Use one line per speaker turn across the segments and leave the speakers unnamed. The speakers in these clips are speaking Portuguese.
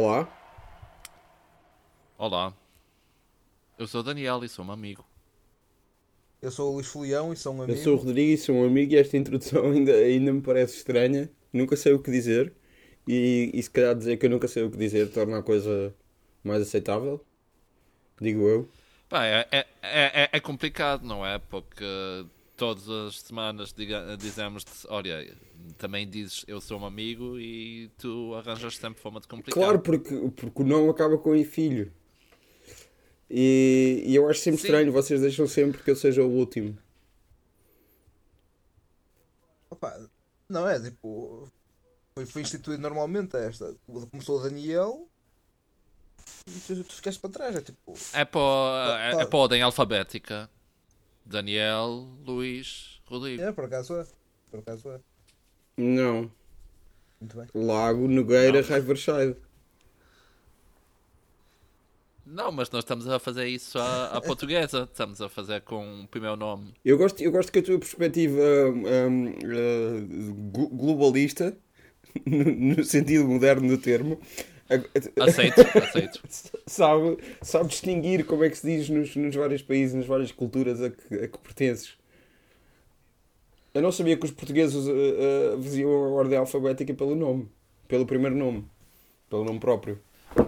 Olá.
Olá. Eu sou o Daniel e sou um amigo.
Eu sou o Luís Folião e sou um amigo.
Eu sou o Rodrigo e sou um amigo e esta introdução ainda, ainda me parece estranha. Nunca sei o que dizer. E, e se calhar dizer que eu nunca sei o que dizer torna a coisa mais aceitável. Digo eu.
Pá, é, é, é, é complicado, não é? Porque todas as semanas diga, dizemos olha, também dizes eu sou um amigo e tu arranjas sempre forma de complicar.
Claro, porque, porque o não acaba com em filho. E, e eu acho sempre Sim. estranho, vocês deixam sempre que eu seja o último.
Opa, não é tipo. Foi, foi instituído normalmente esta. Começou o Daniel tu, tu ficaste para trás. É tipo.
É para, é, é para a ordem alfabética. Daniel, Luís, Rodrigo.
É, por acaso é. Por acaso é.
Não.
Muito bem.
Lago, Nogueira, Riverside.
Não, mas nós estamos a fazer isso à, à portuguesa. Estamos a fazer com o primeiro nome.
Eu gosto, eu gosto que a tua perspectiva um, uh, globalista, no sentido moderno do termo,
aceito, aceito.
sabe, sabe distinguir como é que se diz nos, nos vários países, nas várias culturas a que, a que pertences. Eu não sabia que os portugueses uh, uh, a ordem alfabética pelo nome, pelo primeiro nome, pelo nome próprio.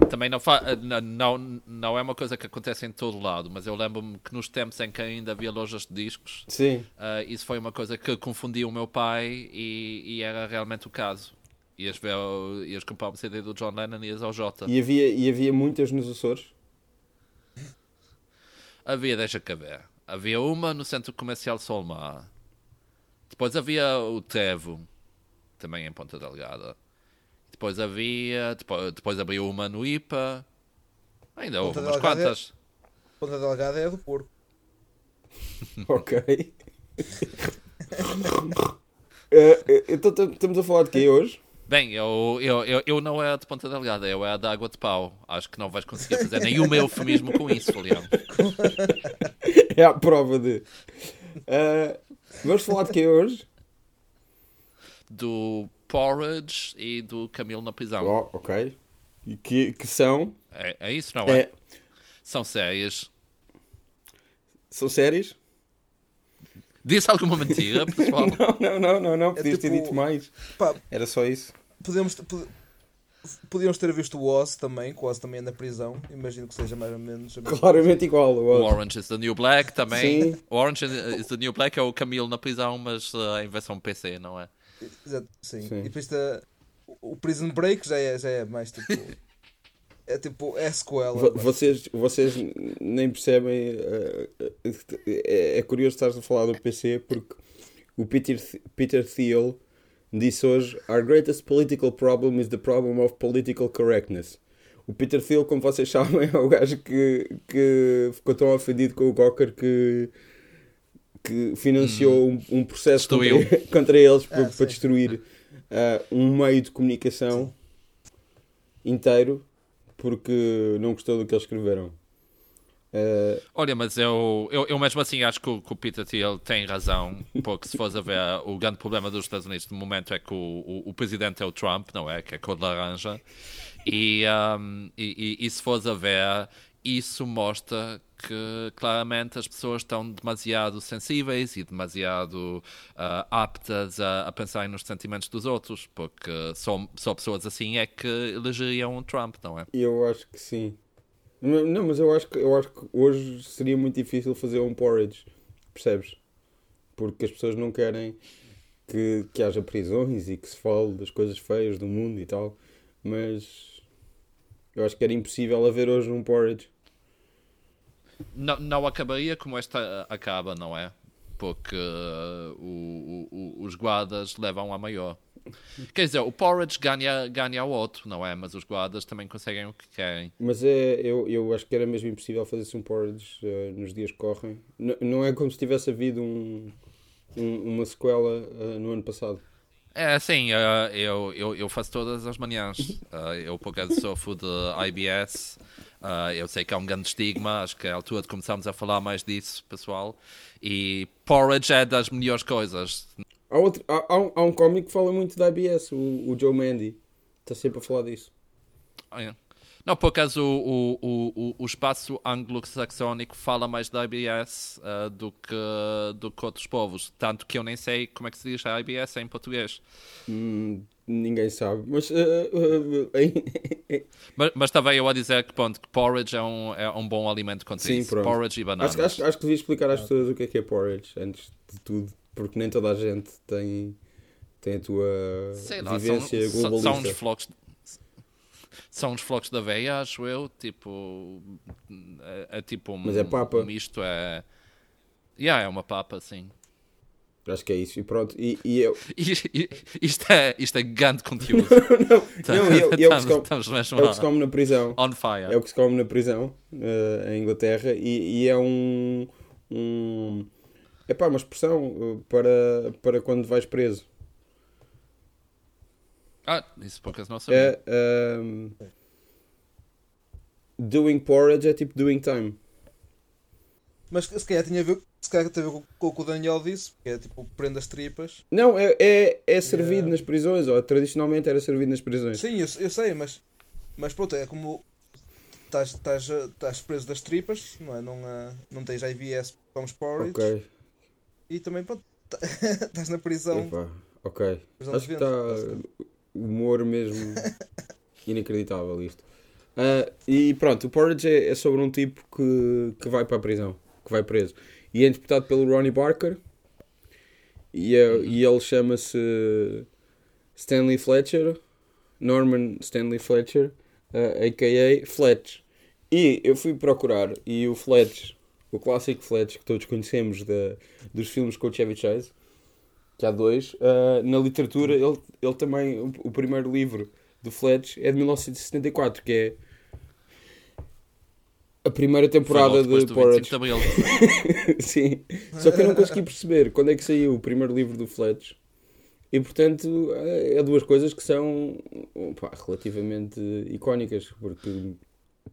Também não, fa não, não é uma coisa que acontece em todo lado, mas eu lembro-me que nos tempos em que ainda havia lojas de discos,
Sim.
Uh, isso foi uma coisa que confundia o meu pai e, e era realmente o caso. Ias, ver, ias comprar um CD do John Lennon e ias ao Jota.
E havia, e havia muitas nos Açores?
Havia, deixa caber. Havia uma no Centro Comercial Solmar. Depois havia o Tevo, também em Ponta Delgada. Depois havia. Depois, depois abriu uma no IPA. Ainda houve umas quantas.
É, Ponta Delgada é do Porto.
ok. uh, então estamos a falar de quê hoje?
Bem, eu, eu, eu, eu não é de ponta delgada, eu é da água de pau. Acho que não vais conseguir fazer nenhum eufemismo com isso, Leão.
É a prova de. Uh, vamos falar de que hoje?
Do Porridge e do Camilo na prisão.
Oh, ok. E que, que são?
É, é isso, não é? é? São séries.
São séries?
Disse alguma mentira, pessoal?
não, não, não, não, não. Podias é tipo, ter dito mais. Pá, Era só isso.
Podemos, podíamos ter visto o Oz também, que o Oz também é na prisão. Imagino que seja mais ou menos.
Claramente igual.
O, o Orange is the New Black também. Sim. O Orange is the New Black é o Camilo na prisão, mas uh, em versão PC, não é?
Exato, sim. sim. E depois está, o Prison Break já é, já é mais tipo. É tipo, é sequela.
Vocês, vocês nem percebem. É, é curioso estar a falar do PC porque o Peter, Peter Thiel disse hoje: Our greatest political problem is the problem of political correctness. O Peter Thiel, como vocês sabem, é o gajo que, que ficou tão ofendido com o Gawker que, que financiou hum. um, um, processo contra, contra, eles ah, para, destruir uh, um meio de comunicação inteiro porque não gostou do que eles escreveram. Uh...
Olha, mas eu, eu, eu, mesmo assim acho que o, que o Peter Thiel tem razão, porque se fores a ver, o grande problema dos Estados Unidos no momento é que o, o, o presidente é o Trump, não é? Que é cor de laranja. E, um, e, e, e se fores a ver, isso mostra que claramente as pessoas estão demasiado sensíveis e demasiado uh, aptas a, a pensar nos sentimentos dos outros, porque só, só pessoas assim é que elegeriam um Trump, não é?
Eu acho que sim. Não, mas eu acho que, eu acho que hoje seria muito difícil fazer um porridge, percebes? Porque as pessoas não querem que, que haja prisões e que se fale das coisas feias do mundo e tal, mas eu acho que era impossível haver hoje um porridge
não, não acabaria como esta acaba, não é? Porque uh, o, o, os guardas levam a maior. Quer dizer, o Porridge ganha, ganha o outro, não é? Mas os guardas também conseguem o que querem.
Mas é, eu, eu acho que era mesmo impossível fazer-se um Porridge uh, nos dias que correm. N não é como se tivesse havido um, um, uma sequela uh, no ano passado.
É, sim, eu, eu, eu faço todas as manhãs. Uh, eu, por acaso, sofro de IBS. Uh, eu sei que há um grande estigma, acho que é a altura de começarmos a falar mais disso, pessoal. E porridge é das melhores coisas.
Há, outro, há, há, um, há um cómico que fala muito da IBS, o, o Joe Mandy. Está sempre a falar disso.
é. Não, por acaso o, o, o, o espaço anglo-saxónico fala mais da IBS uh, do, que, do que outros povos. Tanto que eu nem sei como é que se diz a IBS em português.
Hum, ninguém sabe. Mas, uh, uh,
mas, mas também eu a dizer que, ponto, que porridge é um, é um bom alimento contra
Sim,
isso.
pronto.
Porridge e bananas.
acho, acho, acho que devia explicar às pessoas o que é que é porridge antes de tudo. Porque nem toda a gente tem, tem a tua
Sei lá,
vivência
são,
globalista.
são uns flocos são os flocos da aveia, acho eu, tipo é, é tipo um,
Mas é papa.
um misto, é yeah, é uma papa, sim
Acho que é isso. E pronto. E, e eu...
Isto, é, isto é grande conteúdo
não, e é, e é o que se come,
estamos mesmo
é o que se come na prisão.
on fire
É o que se come na prisão eh, em Inglaterra e, e é um, um é pá, uma expressão eh, para, para quando vais preso.
Ah, isso por acaso não sabia
É, ehm, doing porridge é tipo doing time.
Mas se calhar tinha a ver, se calhar tem a ver com o que o Daniel disse, que é tipo prenda as tripas.
Não, é, é, é servido
Yeah.
nas prisões, ou tradicionalmente era servido nas prisões.
Sim, eu, eu sei, mas, mas pronto, é como estás, estás, estás preso das tripas, não é? Não, ah, não tens IVS, comes porridge
Ok,
e também pronto, estás na prisão.
epá, ok.
prisão
Acho que está. Humor mesmo inacreditável isto. Ah, e pronto, o Porridge é, é sobre um tipo que, que vai para a prisão, que vai preso. E é interpretado pelo Ronnie Barker. E, é- e ele chama-se Stanley Fletcher, Norman Stanley Fletcher, ah, a.k.a. Fletch. E eu fui procurar, e o Fletch, o clássico Fletch que todos conhecemos da, dos filmes com o Chevy Chase, que há dois, ah, na literatura, ele, ele também, o, o primeiro livro do Fletch é de 1974, que é a primeira temporada de Porridge.
25 de Abril
Sim. Só que eu não consegui perceber quando é que saiu o primeiro livro do Fletch. E portanto, é é duas coisas que são pá, relativamente icónicas, porque,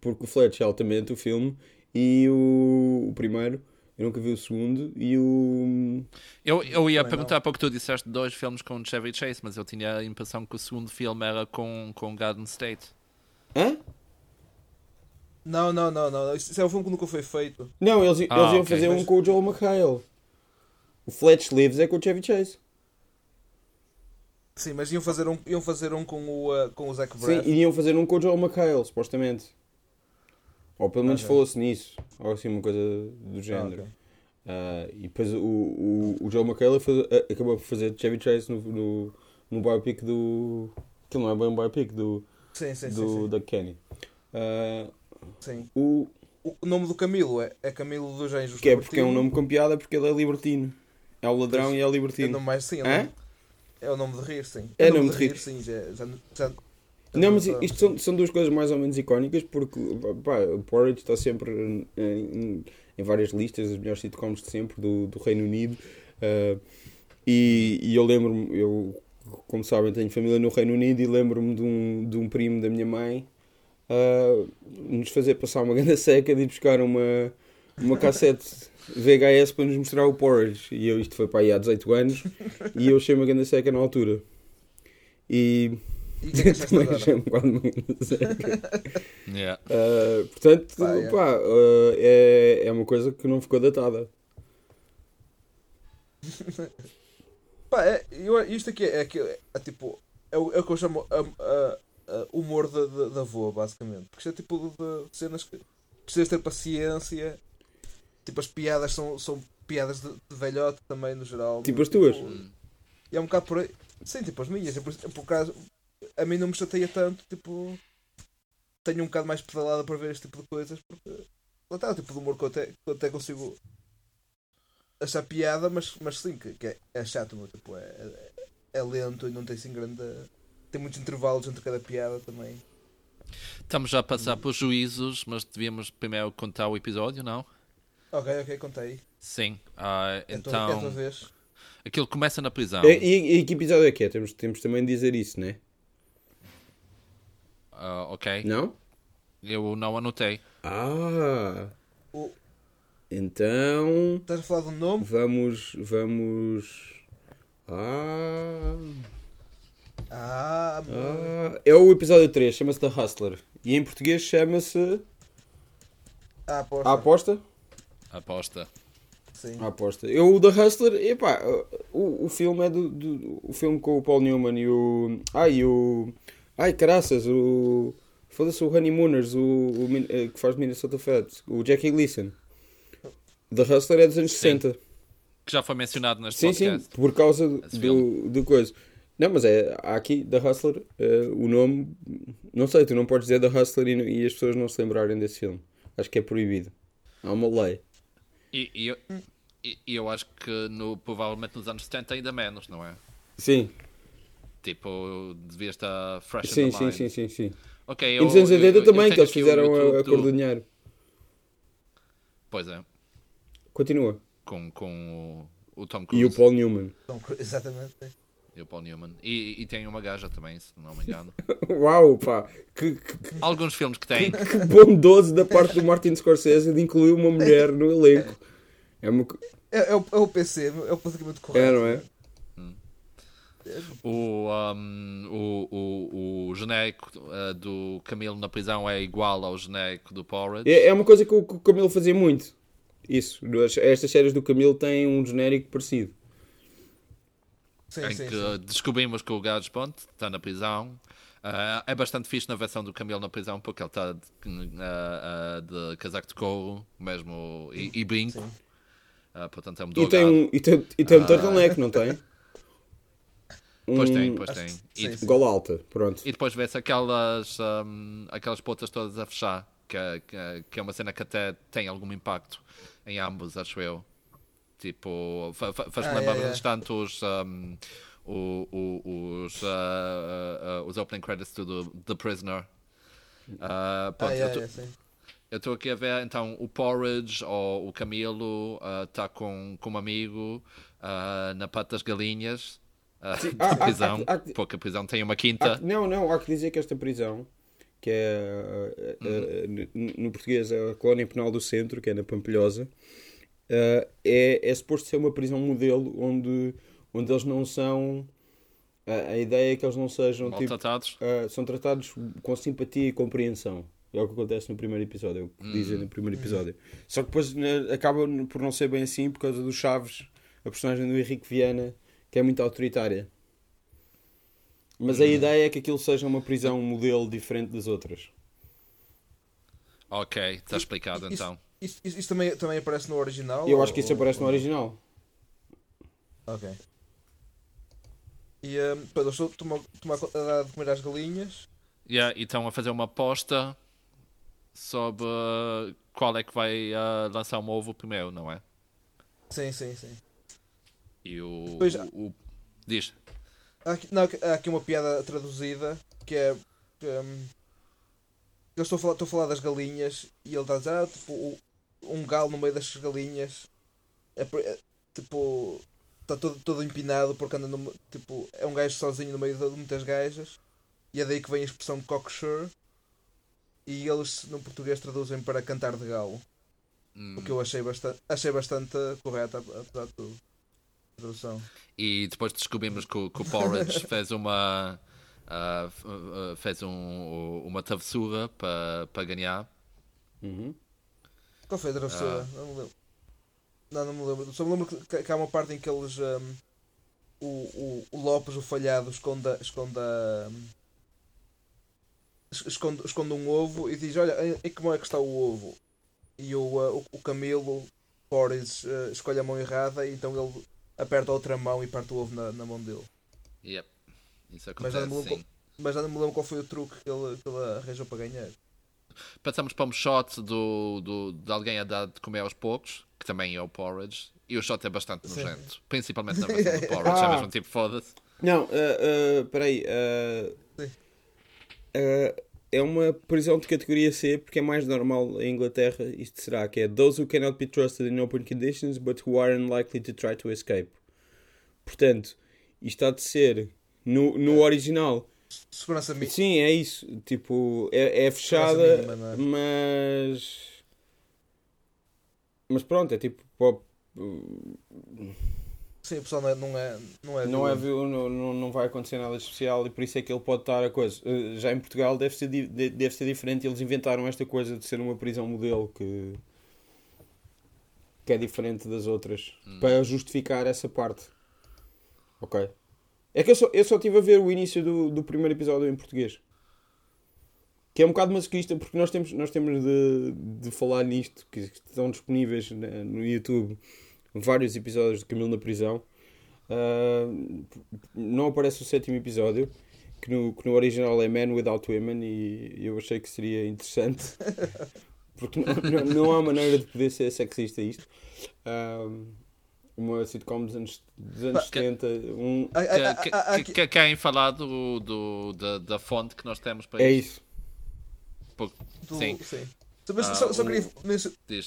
porque o Fletch é altamente o filme e o, o primeiro, eu nunca vi o segundo, e o.
eu, eu ia
Também
perguntar para o que tu disseste dois filmes com o Chevy Chase mas eu tinha a impressão que o segundo filme era com, com Garden State
Hã?
Não, não, não, não. Isso é um filme que nunca foi feito.
Não, eles,
Ah,
eles iam
ok.
fazer um
Mas-
com o Joel McHale. O Fletch Lives é com o Chevy Chase.
Sim, mas iam fazer um, iam fazer um com o, ah, com o Zac
Sim,
Braff.
iriam fazer um com o Joel McHale, supostamente. Ou pelo menos
Ok.
falou-se nisso. Ou assim, uma coisa do
Ah,
género.
ok.
Ah, e depois o, o, o Joel McHale acabou por fazer Chevy Chase no, no, no biopic do. Aquilo não é bem um biopic do,
Sim, sim, sim.
do
sim.
da Kenny. Ah,
sim.
o,
O nome do Camilo é, é Camilo dos Anjos.
que é porque é um nome com piada porque ele é libertino. É o ladrão
Pois.
e é
É o
libertino.
nome mais, sim, é o nome, é o nome de rir, sim.
É
o
nome de rir.
sim. Já, já, já,
Não, mas
já-
isto são, são duas coisas mais ou menos icónicas porque pá, o Porridge está sempre em, em- em várias listas das melhores sitcoms de sempre do, do Reino Unido. Ah, e, e eu lembro-me, eu como sabem tenho família no Reino Unido e lembro-me de um, de um primo da minha mãe ah, nos fazer passar uma grande seca de ir buscar uma, uma cassete VHS para nos mostrar o Porridge. E eu, isto foi para aí há 18 anos e eu achei uma grande seca na altura. E
E o que é que achaste
também
agora?
achei um grande seca.
Yeah.
Ah, portanto,
Pá, é.
pá, ah, é, é uma coisa que não ficou datada.
Pá, é, eu, isto aqui é, é, é, é tipo. É o, é o que eu chamo a, a- a humor da, da, da avó, basicamente. Porque isto é tipo de cenas que precisas ter paciência. Tipo, as piadas são, são piadas de, de velhote também, no geral.
Tipo as tuas.
E é um bocado por aí. Sim, tipo as minhas. É por, é por causa, a mim não me chateia tanto, tipo. Tenho um bocado mais pedalada para ver este tipo de coisas, porque. Lá está, o tipo de humor que eu até, que eu até consigo achar piada, mas, mas sim, que, que é, é chato, meu, tipo, é, é, é lento e não tem assim grande. Tem muitos intervalos entre cada piada também.
Estamos já a passar por juízos, mas devíamos primeiro contar o episódio, não?
Ok, ok, contei.
Sim. Ah,
É a tua, é tua
então,
vez.
aquilo começa na prisão.
E, e, e que episódio é que é? Temos, temos também de dizer isso, né?
Ah, ok.
Não?
Eu não anotei.
Ah!
O,
Então.
estás a falar do nome?
Vamos. Vamos. Ah!
Ah,
ah é o episódio 3, chama-se The Hustler. E em português chama-se
Ah, aposta.
A Aposta.
Aposta.
Sim.
A Aposta. Eu, o The Hustler, epá, o, o filme é do, do- O filme com o Paul Newman e o. Ai, o. Ai, caraças, o. Foda-se, o Honeymooners, o, o min- eh, que faz Minnesota Fats, o Jackie Gleason. The Hustler é dos anos
Sim.
60.
Que já foi mencionado neste
Sim, sim,
podcast.
por causa do,
Esse
do, do coisa. Não, mas é, há aqui The Hustler, eh, o nome, não sei, tu não podes dizer The Hustler e, e as pessoas não se lembrarem desse filme. Acho que é proibido. Há uma lei.
E, e eu, e eu acho que no, provavelmente nos anos 70 ainda menos, não é?
Sim,
Tipo, devia estar fresh
sim, sim, sim, sim, sim.
Ok,
E
eu,
nos anos
eu-
80
eu- eu
também, que eles fizeram a, a cor
do-
do dinheiro.
Pois é,
Continua.
com, com o, o Tom
E
Cruise
o Paul Newman.
Então, Exatamente. sim.
e o Paul Newman. E, e tem uma gaja também, se não me engano.
Uau, pá, que, que,
Alguns filmes que têm.
que bondoso da parte do Martin Scorsese de incluir uma mulher no elenco. É uma.
É, é o, é o PC, é o politicamente correto.
É, não é?
O, um, o, o, o genérico uh, do Camilo na prisão é igual ao genérico do Porridge.
É, é uma coisa que o, que o Camilo fazia muito. Isso. As- Estas séries do Camilo têm um genérico parecido.
Sim,
em
sim,
que
sim.
descobrimos que o Gage Ponte está na prisão. Ah, é bastante fixe na versão do Camilo na prisão porque ele está de, ah, ah, de casaco de couro mesmo e, e brinco. Ah, portanto é um
E tem um, e tem, e tem um turtleneck, não tem?
Pois
Um-
tem, pois tem. E,
sim.
Gola alta, pronto.
e depois vê-se aquelas, ahm, aquelas pontas todas a fechar, que, é- que, é- que é uma cena que até tem algum impacto em ambos, acho eu. Tipo, fa- fa- faz-me
Ah,
lembrar
é, é.
bastante os, ahm, o- o- os, ah, ah, os opening credits do The, Prisoner. Ah, pronto,
Ah,
eu
é,
tô-
é,
eu estou aqui a ver, então, o Porridge ou o Camilo está com, com um amigo ah, na pata das galinhas. Ah,
há-
da prisão,
há- há-
porque a prisão tem uma quinta.
não, não, há que dizer que esta prisão, que é uh, uh, no português é a colónia penal do centro, que é na Pampilhosa, uh, é, é suposto ser uma prisão modelo onde, onde eles não são. A, a ideia é que eles não sejam tipo,
maltratados.
uh, são tratados com simpatia e compreensão. É o que acontece no primeiro episódio, é o que dizem no primeiro episódio. Só que depois né, acaba por não ser bem assim por causa do Chaves, a personagem do Henrique Viana, que é muito autoritária. Mas a ideia é que aquilo seja uma prisão modelo diferente das outras.
Ok, está explicado
Isso-
então.
Isso, isso- isso também, também aparece no original?
Eu
ou-
acho que isso
ou-
aparece no
ou-
original.
Ok. E um, pronto, eu estou a tomar, tomar co- a dar de comer às galinhas.
Yeah, e estão a fazer uma aposta sobre qual é que vai uh, lançar um ovo primeiro, não é?
Sim, sim, sim.
E o.
Pois-
o, o- diz.
Há aqui, não, há aqui uma piada traduzida que é. que, hum, eu estou a, falar, estou a falar das galinhas e ele está a dizer: ah, tipo, um galo no meio das galinhas é, é, tipo. Está todo, todo empinado porque anda no, tipo, é um gajo sozinho no meio de muitas gajas e é daí que vem a expressão cocksure e eles no português traduzem para cantar de galo.
Hum,
O que eu achei bastante, achei bastante correto, apesar de tudo. Tradução.
E depois descobrimos que, o- que o Porridge fez uma. uh, uh, fez um, uma travessura para para ganhar.
Uhum.
Qual foi a travessura? Não me lembro. Não, não me lembro. Só me lembro que, que há uma parte em que eles. hum, o, o, o Lopes, o falhado, esconde, a- esconde, esconde, esconde um ovo e diz: Olha, em, que mão é que está o ovo? E o, uh, o, o Camilo Boris uh, escolhe a mão errada e então ele aperta a outra mão e parte o ovo na, na mão dele.
Yep. Isso
Mas já
acontece,
não me lembro,
sim.
mas já não me lembro qual foi o truque que ele, que ele arranjou para ganhar.
Passamos para um shot do, do, de alguém a dar de comer aos poucos, que também é o porridge, e o shot é bastante
Sim.
nojento, principalmente na versão do porridge, é
Ah.
mesmo tipo foda-se.
Não, uh, uh, peraí. uh,
Sim.
uh, é uma prisão de categoria C porque é mais normal em Inglaterra. Isto será que é those who cannot be trusted in open conditions but who are unlikely to try to escape. Portanto, isto há de ser no, no original.
Segurança mínima.
Sim, é isso. Tipo, é, é fechada,
mínima, é?
mas. Mas pronto, é tipo. pô,
Sim, o pessoal não é. Não é, não é,
Não, é, não, não, não vai acontecer nada especial e por isso é que ele pode estar a coisa. Eh, Já em Portugal deve ser, deve ser diferente. Eles inventaram esta coisa de ser uma prisão modelo que, que é diferente das outras para justificar essa parte. Ok? É que eu só, eu só estive a ver o início do, do primeiro episódio em português. Que é um bocado masoquista porque nós temos, nós temos de, de falar nisto, que estão disponíveis na- no YouTube vários episódios de Camilo na prisão. Ah, não aparece o sétimo episódio, que no, que no original é Man Without Women, e eu achei que seria interessante, porque não, não, não há maneira de poder ser sexista isto. Ah, uma sitcom dos anos, dos anos
Pá,
70, um,
Ah, ah, ah,
Que-
ah, ah,
que- que- Querem falar do, do- da, da fonte que nós temos para
é isso.
Por-
do-
Sim.
sim. Mas
Ah,
só, só
o-
queria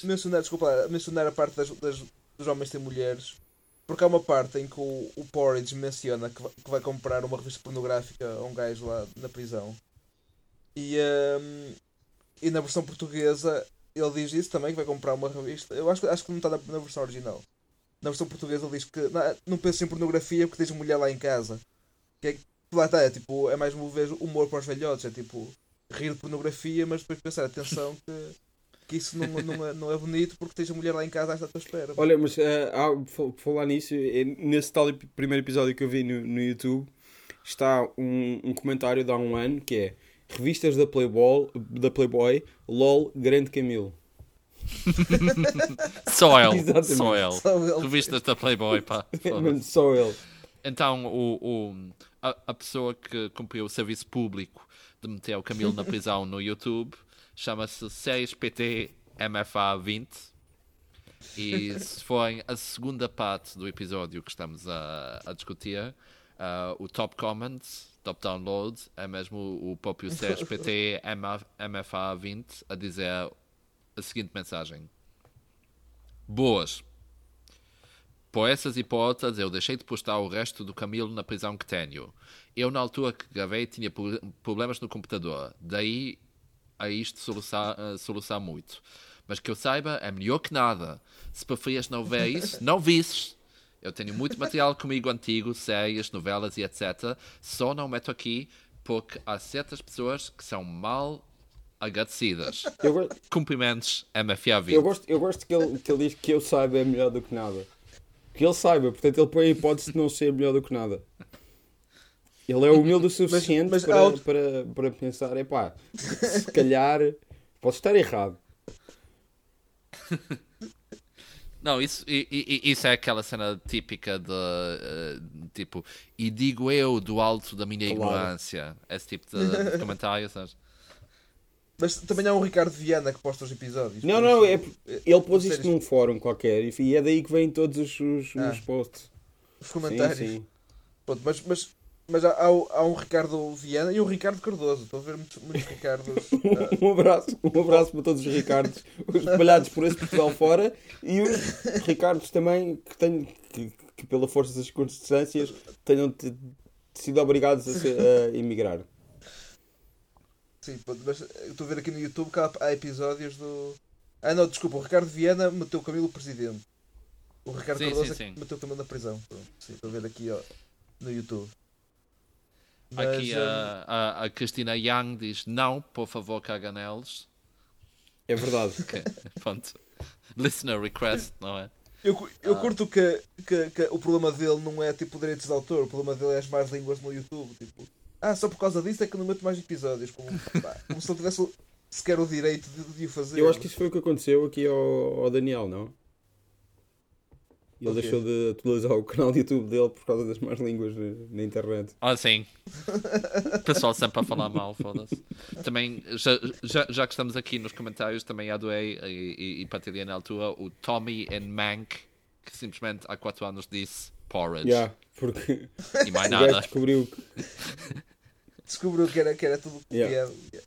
mencionar, desculpa, mencionar a parte das, das- dos homens ter mulheres. Porque há uma parte em que o, o Porridge menciona que vai, que vai comprar uma revista pornográfica a um gajo lá na prisão. E, hum, e na versão portuguesa ele diz isso também, que vai comprar uma revista. Eu acho, acho que não está na, na versão original. Na versão portuguesa ele diz que não, não em pornografia porque tens mulher lá em casa. Que é, lá está, é tipo, é mais uma vez humor para os velhotes, é tipo rir de pornografia, mas depois pensar, atenção que, que isso não, não, é, não é bonito porque tens a mulher lá em casa à tua espera.
Olha, mas ah, por falar nisso, é, nesse tal primeiro episódio que eu vi no, no YouTube, está um, um comentário de há um ano que é revistas da Playboy, da Playboy LOL Grande Camilo.
Só ele.
Exatamente.
Só ele.
Só ele.
Revistas da Playboy, pá.
Mano, Só ele.
Então, o, o- a, a pessoa que cumpriu o serviço público de meter o Camilo na prisão no YouTube chama-se 6PT MFA 20. E se forem a segunda parte do episódio que estamos a, a discutir, ah, o top comment, top download, é mesmo o, o próprio 6PT MFA 20 a dizer a seguinte mensagem: Boas. Por essas outras, eu deixei de postar o resto do Camilo na prisão que tenho. Eu, na altura que gravei, tinha pro- problemas no computador. Daí a isto soluçar, soluçar muito. Mas que eu saiba, é melhor que nada. Se preferias não ver isso, não visses. Eu tenho muito material comigo antigo, séries, novelas e etc. Só não meto aqui porque há certas pessoas que são mal agradecidas.
Eu,
Cumprimentos, MFA 20.
eu gosto, eu gosto que, ele, que ele diz que eu saiba é melhor do que nada. Que ele saiba, portanto ele põe a hipótese de não ser melhor do que nada. Ele é humilde o suficiente
mas
para,
há outro-
para, para pensar, epá, se calhar posso estar errado.
Não, isso, isso é aquela cena típica de eh, tipo, e digo eu do alto da minha
Claro.
ignorância. Esse tipo de, de comentário, sabes?
Mas também há um Ricardo Viana que posta os episódios.
Não, não, é, ele pôs isto num fórum qualquer e é daí que vêm todos os, os,
Ah.
os posts.
Os
Sim,
comentários.
sim.
Pronto, mas, mas, mas há, há, há um Ricardo Viana e um Ricardo Cardoso. Estou a ver muitos, muitos Ricardos.
Um abraço, um abraço para todos os Ricardos espalhados por esse Portugal fora e os Ricardos também que, tenho, que, que pela força das circunstâncias tenham te- sido obrigados a, ser- a emigrar.
sim, mas estou a ver aqui no YouTube que há, há episódios do. Ah, não, desculpa, o Ricardo Viana meteu o Camilo presidente. O Ricardo
Sim,
Cardoso
sim,
é
sim.
meteu o Camilo na prisão. Pronto, sim, estou a ver aqui ó, no YouTube.
Aqui
Mas, ah,
a, a, a Cristina Young diz: Não, por favor, caga neles.
É verdade.
Pronto. Listener request, não é?
Eu, cu-
Ah.
eu curto que, que, que o problema dele não é tipo direitos de autor, o problema dele é as más línguas no YouTube. Tipo, ah, só por causa disso é que eu não meto mais episódios. Como, pá, como se não tivesse sequer o direito de, de o fazer.
Eu acho que isso foi o que aconteceu aqui ao, ao Daniel, não? Ele deixou de atualizar o canal de YouTube dele por causa das más línguas na, internet.
Ah, sim. O pessoal sempre a falar mal, foda-se. Também, já, já, já que estamos aqui nos comentários, também adorei e, e, e partilhei na altura o Tommy and Mank, que simplesmente há 4 anos disse porridge.
Yeah, porque
E mais nada.
descobriu que.
Descobriu que era, que era tudo
Yeah.
piada.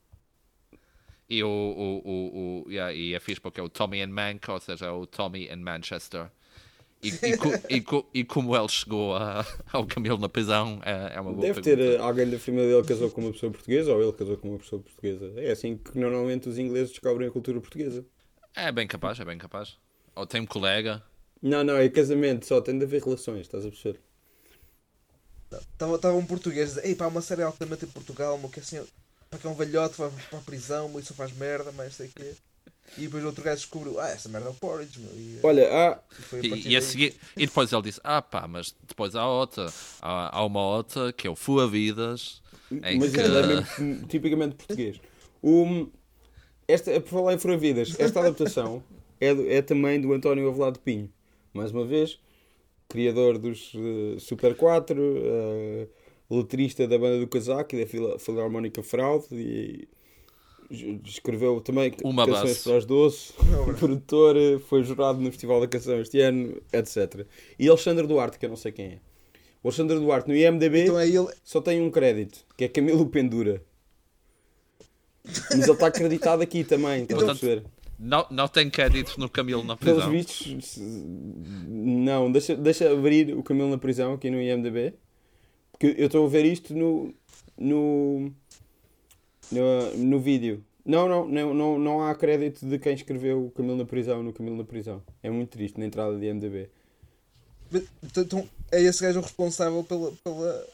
E, o, o, o, o, yeah, e é fixe porque é o Tommy and Mank, ou seja, o Tommy and Manchester. E, e, co- e, co- e como ele chegou a- ao Camilo na prisão é, é uma boa
Deve ter
pergunta.
eh, alguém da família dele que casou com uma pessoa portuguesa ou ele casou com uma pessoa portuguesa. É assim que normalmente os ingleses descobrem a cultura portuguesa.
É bem capaz, é bem capaz. Ou tem um colega.
Não, não, é casamento só, tem de haver relações, estás a perceber?
Estava um português a dizer, ei pá, uma série altamente em Portugal, meu, que assim, para que é um velhote, vai para a prisão, meu, isso faz merda, mas sei o quê. E depois outro gajo descobriu, ah, essa merda é o Porridge, meu. E,
Olha, há,
e
E, e, a seguir- e depois ele disse: Ah, pá, mas depois há outra. Há, há uma outra que é o Fua Vidas. em
mas
que-
é mesmo tipicamente português. O, esta, por falar em Furavidas, esta adaptação é, do- é também do António Avelado Pinho. Mais uma vez, criador dos eh, Super 4, eh, letrista da banda do Casaco e da Fila- Filarmónica Fraude e escreveu também
Uma
canções
base.
para as doce, produtor, eh, foi jurado no Festival da Canção este ano, etc. E Alexandre Duarte, que eu não sei quem é. O Alexandre Duarte no IMDB
Então é ele.
só tem um crédito, que é Camilo Pendura. Mas ele está acreditado aqui também, estás a
Portanto,
perceber?
Não, não tem crédito no Camilo na
Pelos
prisão.
vistos, se- não, deixa, deixa abrir o Camilo na prisão aqui no IMDB. Porque eu estou a ver isto no, no, no, no vídeo. Não, não, não, não, não há crédito de quem escreveu o Camilo na prisão no Camilo na prisão. É muito triste na entrada de IMDB.
Então é esse gajo o responsável pela, pela,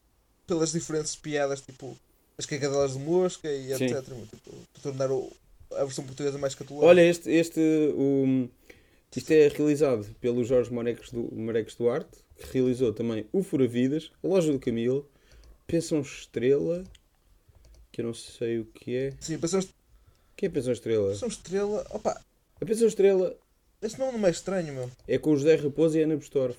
pelas diferentes piadas, tipo as cagadelas de mosca e
Sim.
etc. Tipo, para tornar o- a versão portuguesa mais catológica.
Olha, este, este o, isto é realizado pelo Jorge Mareques, du, Mareques Duarte, que realizou também o Furavidas, a Loja do Camilo, Pensão Estrela, que eu não sei o que é.
Sim, pensão,
O que é Pensão Estrela?
pensão estrela. Opa,
A Pensão Estrela
esse nome não é estranho, meu.
é com o José Raposo e a Ana Bestorff.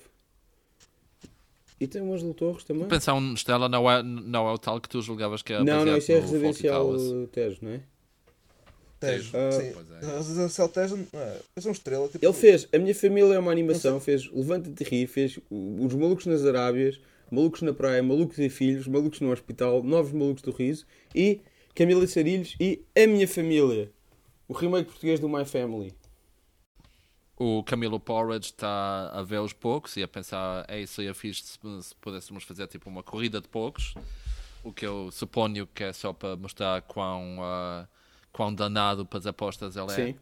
E tem o Ângelo Torres também.
Pensão Estela não é, não é o tal que tu julgavas que é
Não, não, isso é residencial. Tejo, não é?
Tejo.
Ah,
sim.
pois é.
A Residencial Tejo. não é, Pensão estrela. Tipo,
Ele fez A Minha Família é uma animação, fez Levanta-te e Ri, fez Os Malucos nas Arábias, Malucos na Praia, Malucos e Filhos, Malucos no Hospital, Novos Malucos do Riso e Camila Sarilhos e A Minha Família. O remake português do My Family.
O Camilo Porridge está a ver os poucos e a pensar, é isso aí fixe se, se pudéssemos fazer tipo uma corrida de poucos, o que eu suponho que é só para mostrar quão, ah, quão danado para as apostas ele é.
Sim.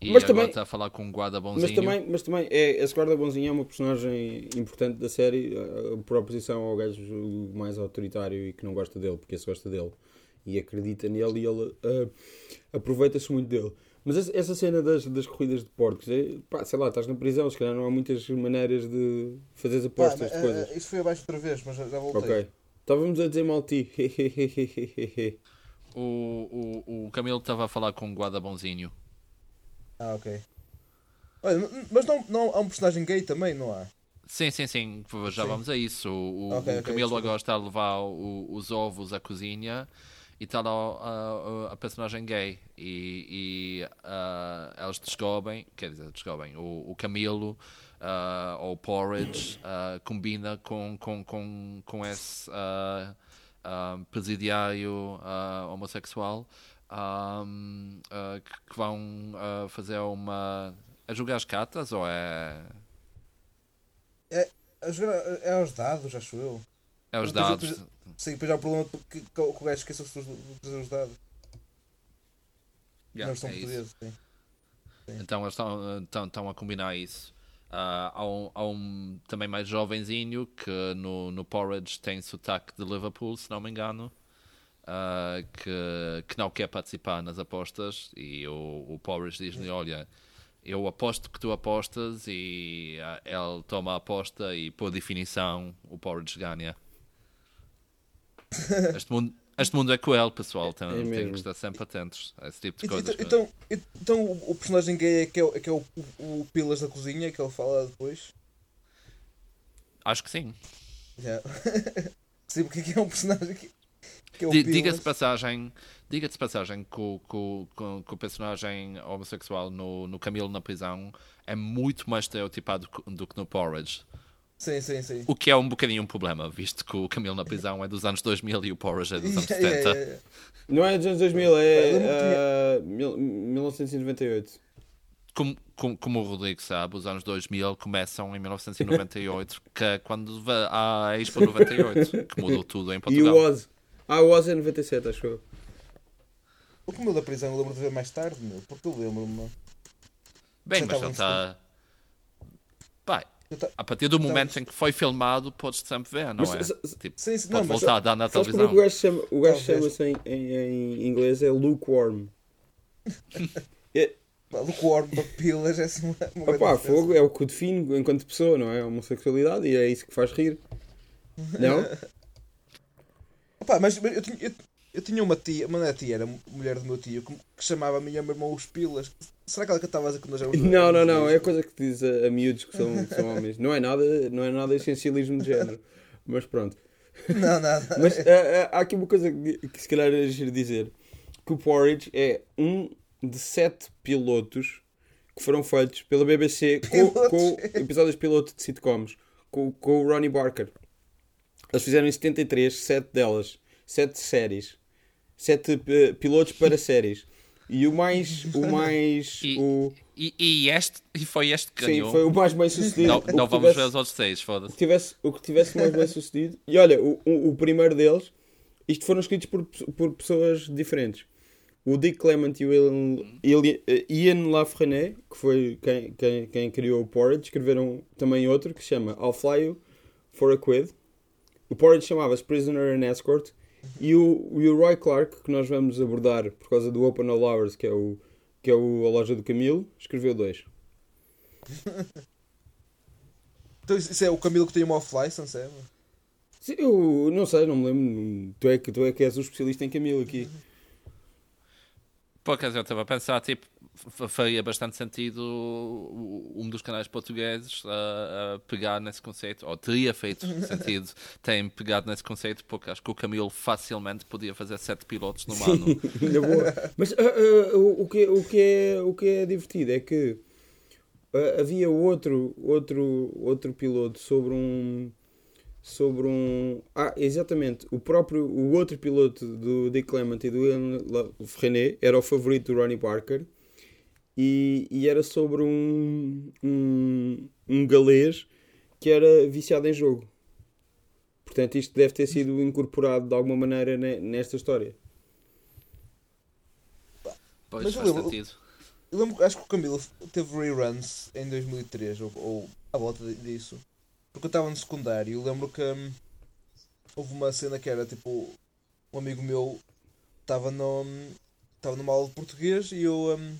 E
Mas também-
está a falar com um guarda
Mas
bonzinho.
também, mas também é, esse guarda bonzinho é uma personagem importante da série por oposição ao gajo mais autoritário e que não gosta dele, porque esse gosta dele e acredita nele e ele eh, aproveita-se muito dele. Mas essa, essa cena das, das corridas de porcos, é, pá, sei lá, estás na prisão, se calhar não há muitas maneiras de fazer apostas
mas,
de coisas.
ah, isso foi abaixo outra vez, mas já, já voltei.
Ok. Estávamos a dizer mal ti.
O, o, o Camilo estava a falar com um guarda bonzinho.
Ah, ok. Olha, mas não, não há um personagem gay também, não há?
Sim, sim, sim, já
Sim.
vamos a isso. O, o-
Ok,
o Camilo
desculpa.
agora está a levar o- os ovos à cozinha e está lá a, a- a personagem gay. E, e ah, eles descobrem, quer dizer, descobrem, o, o Camilo ah, ou o Porridge ah, combina com, com, com, com esse presidiário homossexual ah, ah, que, que vão ah, fazer uma. a jogar as cartas ou é.
A jogar- É aos dados, acho eu.
É os
Depois-
dados.
depois- Sim, depois há o problema que, o gajo esqueceu-se de trazer os dados.
Yeah,
não são
é
portugueses, sim.
Então eles estão, estão, estão a combinar isso. Ah, há, um, há um também mais jovenzinho que no, no Porridge tem sotaque de Liverpool, se não me engano, ah, que, que não quer participar nas apostas. E o, o Porridge diz-lhe: Olha, eu aposto que tu apostas. E ah, ele toma a aposta, e por definição, o Porridge ganha. Este mundo, este mundo é cruel, pessoal. Tem, tem
mesmo.
que estar sempre atentos a esse tipo de
E-
coisas.
Então, então, então o personagem gay é que é, o- é, que é o, o, o Pilas da cozinha, que ele fala depois.
Acho que sim.
Já. Sim, porque é um personagem que,
Diga-se passagem, diga passagem que o, que, o- que o- personagem homossexual no, no Camilo na prisão é muito mais estereotipado do que no Porridge.
Sim, sim, sim.
O que é um bocadinho um problema, visto que o Camilo na prisão é dos anos 2000 e o Porridge é dos anos
Yeah,
70.
yeah, yeah.
Não é dos anos 2000,
Pá,
é ah, mil- 1998.
Como, como, como o Rodrigo sabe, os anos 2000 começam em 1998, que é quando há a Expo 98, que mudou tudo em
E
Portugal.
o Oz. Ah, o Oz é 97, acho eu.
O que o meu da prisão eu lembro de ver mais tarde, meu, porque eu lembro-me.
Bem, mas ele está Pá,
ta-
a partir do momento em que foi filmado, podes sempre ver, não
Mas,
é? Tipo,
Sim, sim,
pode
não, mas
voltar a dar na
é
televisão.
o gajo chama- chama-se em, em, em inglês é lukewarm.
pá, lukewarm, papilas, é assim uma, uma grande
Opa,
diferença.
fogo é o que define enquanto pessoa, não é? A homossexualidade e é isso que faz rir. Não?
Opa, mas, eu, tinha, eu, eu tinha uma tia, uma era tia, era mulher do meu tio, que, que chamava a minha irmã os pilas. Será que ela cantava a que nós éramos
Não, não, não. É coisa que diz a, a miúdos que são, que são homens. Não é nada, não é nada essencialismo de género. Mas pronto.
Não, nada.
Mas ah, ah, há aqui uma coisa que, que se calhar é giro dizer. Que o Porridge é um de sete pilotos que foram feitos pela BBC com, com episódios piloto de sitcoms. Com, com o Ronnie Barker. Eles fizeram em 73, sete delas. Sete séries. Sete eh, pilotos para séries. E o mais... O mais...
E-
o,
E, e este, e foi este que
sim,
ganhou.
foi o mais bem sucedido.
Não, não vamos
tivesse-
ver os outros seis, foda-se.
tivesse, o que tivesse mais bem sucedido. E olha, o, o, o primeiro deles, isto foram escritos por, por pessoas diferentes. O Dick Clement e o Ian, Ian- Ian Lafreniere, que foi quem, quem, quem criou o Porridge, escreveram também outro que se chama I'll Fly You for a Quid. O Porridge chamava-se Prisoner and Escort. E o, e o Roy Clark, que nós vamos abordar por causa do Open All Hours, que é, o, que é o, a loja do Camilo, escreveu dois.
Então isso é o Camilo que tem uma off-license, é?
Sim, eu não sei, não me lembro. Tu é que, tu é que és o especialista em Camilo aqui.
Por acaso eu estava a pensar, tipo, faria bastante sentido um dos canais portugueses a, a pegar nesse conceito, ou teria feito sentido tem pegado nesse conceito, porque acho que o Camilo facilmente podia fazer sete pilotos no ano.
Mas ah, ah, o, que, o, que é, o que é divertido é que ah, havia outro, outro, outro piloto sobre um. Sobre um. Ah, exatamente. O próprio. O outro piloto do Dick Clement e do Ian era o favorito do Ronnie Parker. E, e era sobre um, um. um galês que era viciado em jogo. Portanto, isto deve ter sido incorporado de alguma maneira ne- nesta história.
Pois
Mas eu
faz
lembro-
sentido.
Eu lembro, acho que o Camilo teve reruns em 2003, ou, ou à volta di- disso. Porque eu estava no secundário e eu lembro que hum, houve uma cena que era tipo: um amigo meu estava no, estava numa aula de português e eu. hum,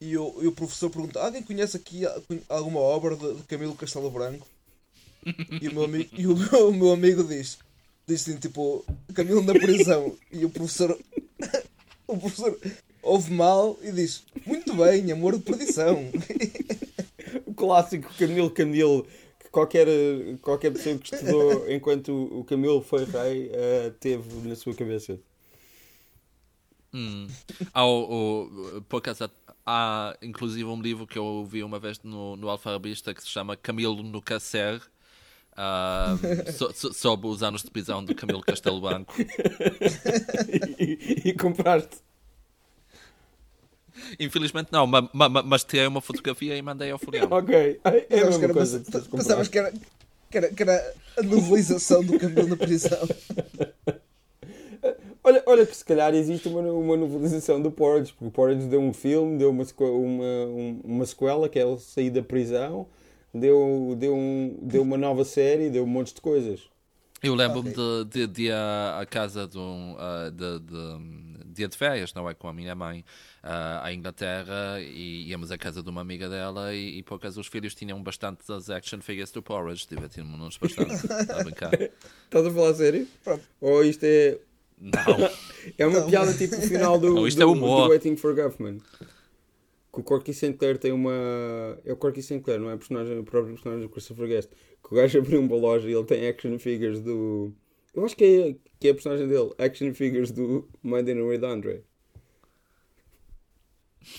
e, eu, e o professor pergunta: Alguém conhece aqui alguma obra de, de Camilo Castelo Branco? E o meu amigo, e o meu, o meu amigo diz: Diz assim, tipo, Camilo na prisão. E o professor. o professor ouve mal e diz: Muito bem, amor de perdição.
O clássico Camilo Camilo, que qualquer, qualquer pessoa que estudou enquanto o o Camilo foi rei eh, teve na sua cabeça.
Hum. Há, o, o- por acaso, há inclusive um livro que eu ouvi uma vez no, no Alfarrabista que se chama Camilo no Cacer. ah, so- so- sobre os anos de prisão de Camilo Castelo Branco.
e, e compraste.
Infelizmente não, ma- ma- ma- mas tirei uma fotografia e mandei ao Floriano.
Ok. É a
Pensavas que
mesma
era,
coisa.
uma-
de
pensavas que era, que, era, que era a novelização do Camilo na prisão.
Olha, olha que se calhar existe uma, uma novelização do Porridge, porque o Porridge deu um filme, deu uma, uma, um- uma sequela, que é ele sair da prisão, deu, deu, um, deu uma nova série, deu um monte de coisas.
Eu lembro-me de, de, de ir à, à casa de um de, de, dia de férias, não é? Com a minha mãe à Inglaterra e íamos à casa de uma amiga dela e, e por acaso os filhos tinham bastante das action figures do Porridge, divertimos-nos bastante a brincar.
Estás a falar a sério?
Pronto.
Ou isto é,
Não,
é uma
Não.
piada tipo o final do,
Não, isto
do,
é humor.
do Waiting for Guffman? Que o Corky St. Clair tem uma. É o Corky St. Clair, não é personagem, o próprio personagem do Christopher Guest. Que o gajo abriu uma loja e ele tem action figures do. Eu acho que é, que é a personagem dele, action figures do Monday with Andre.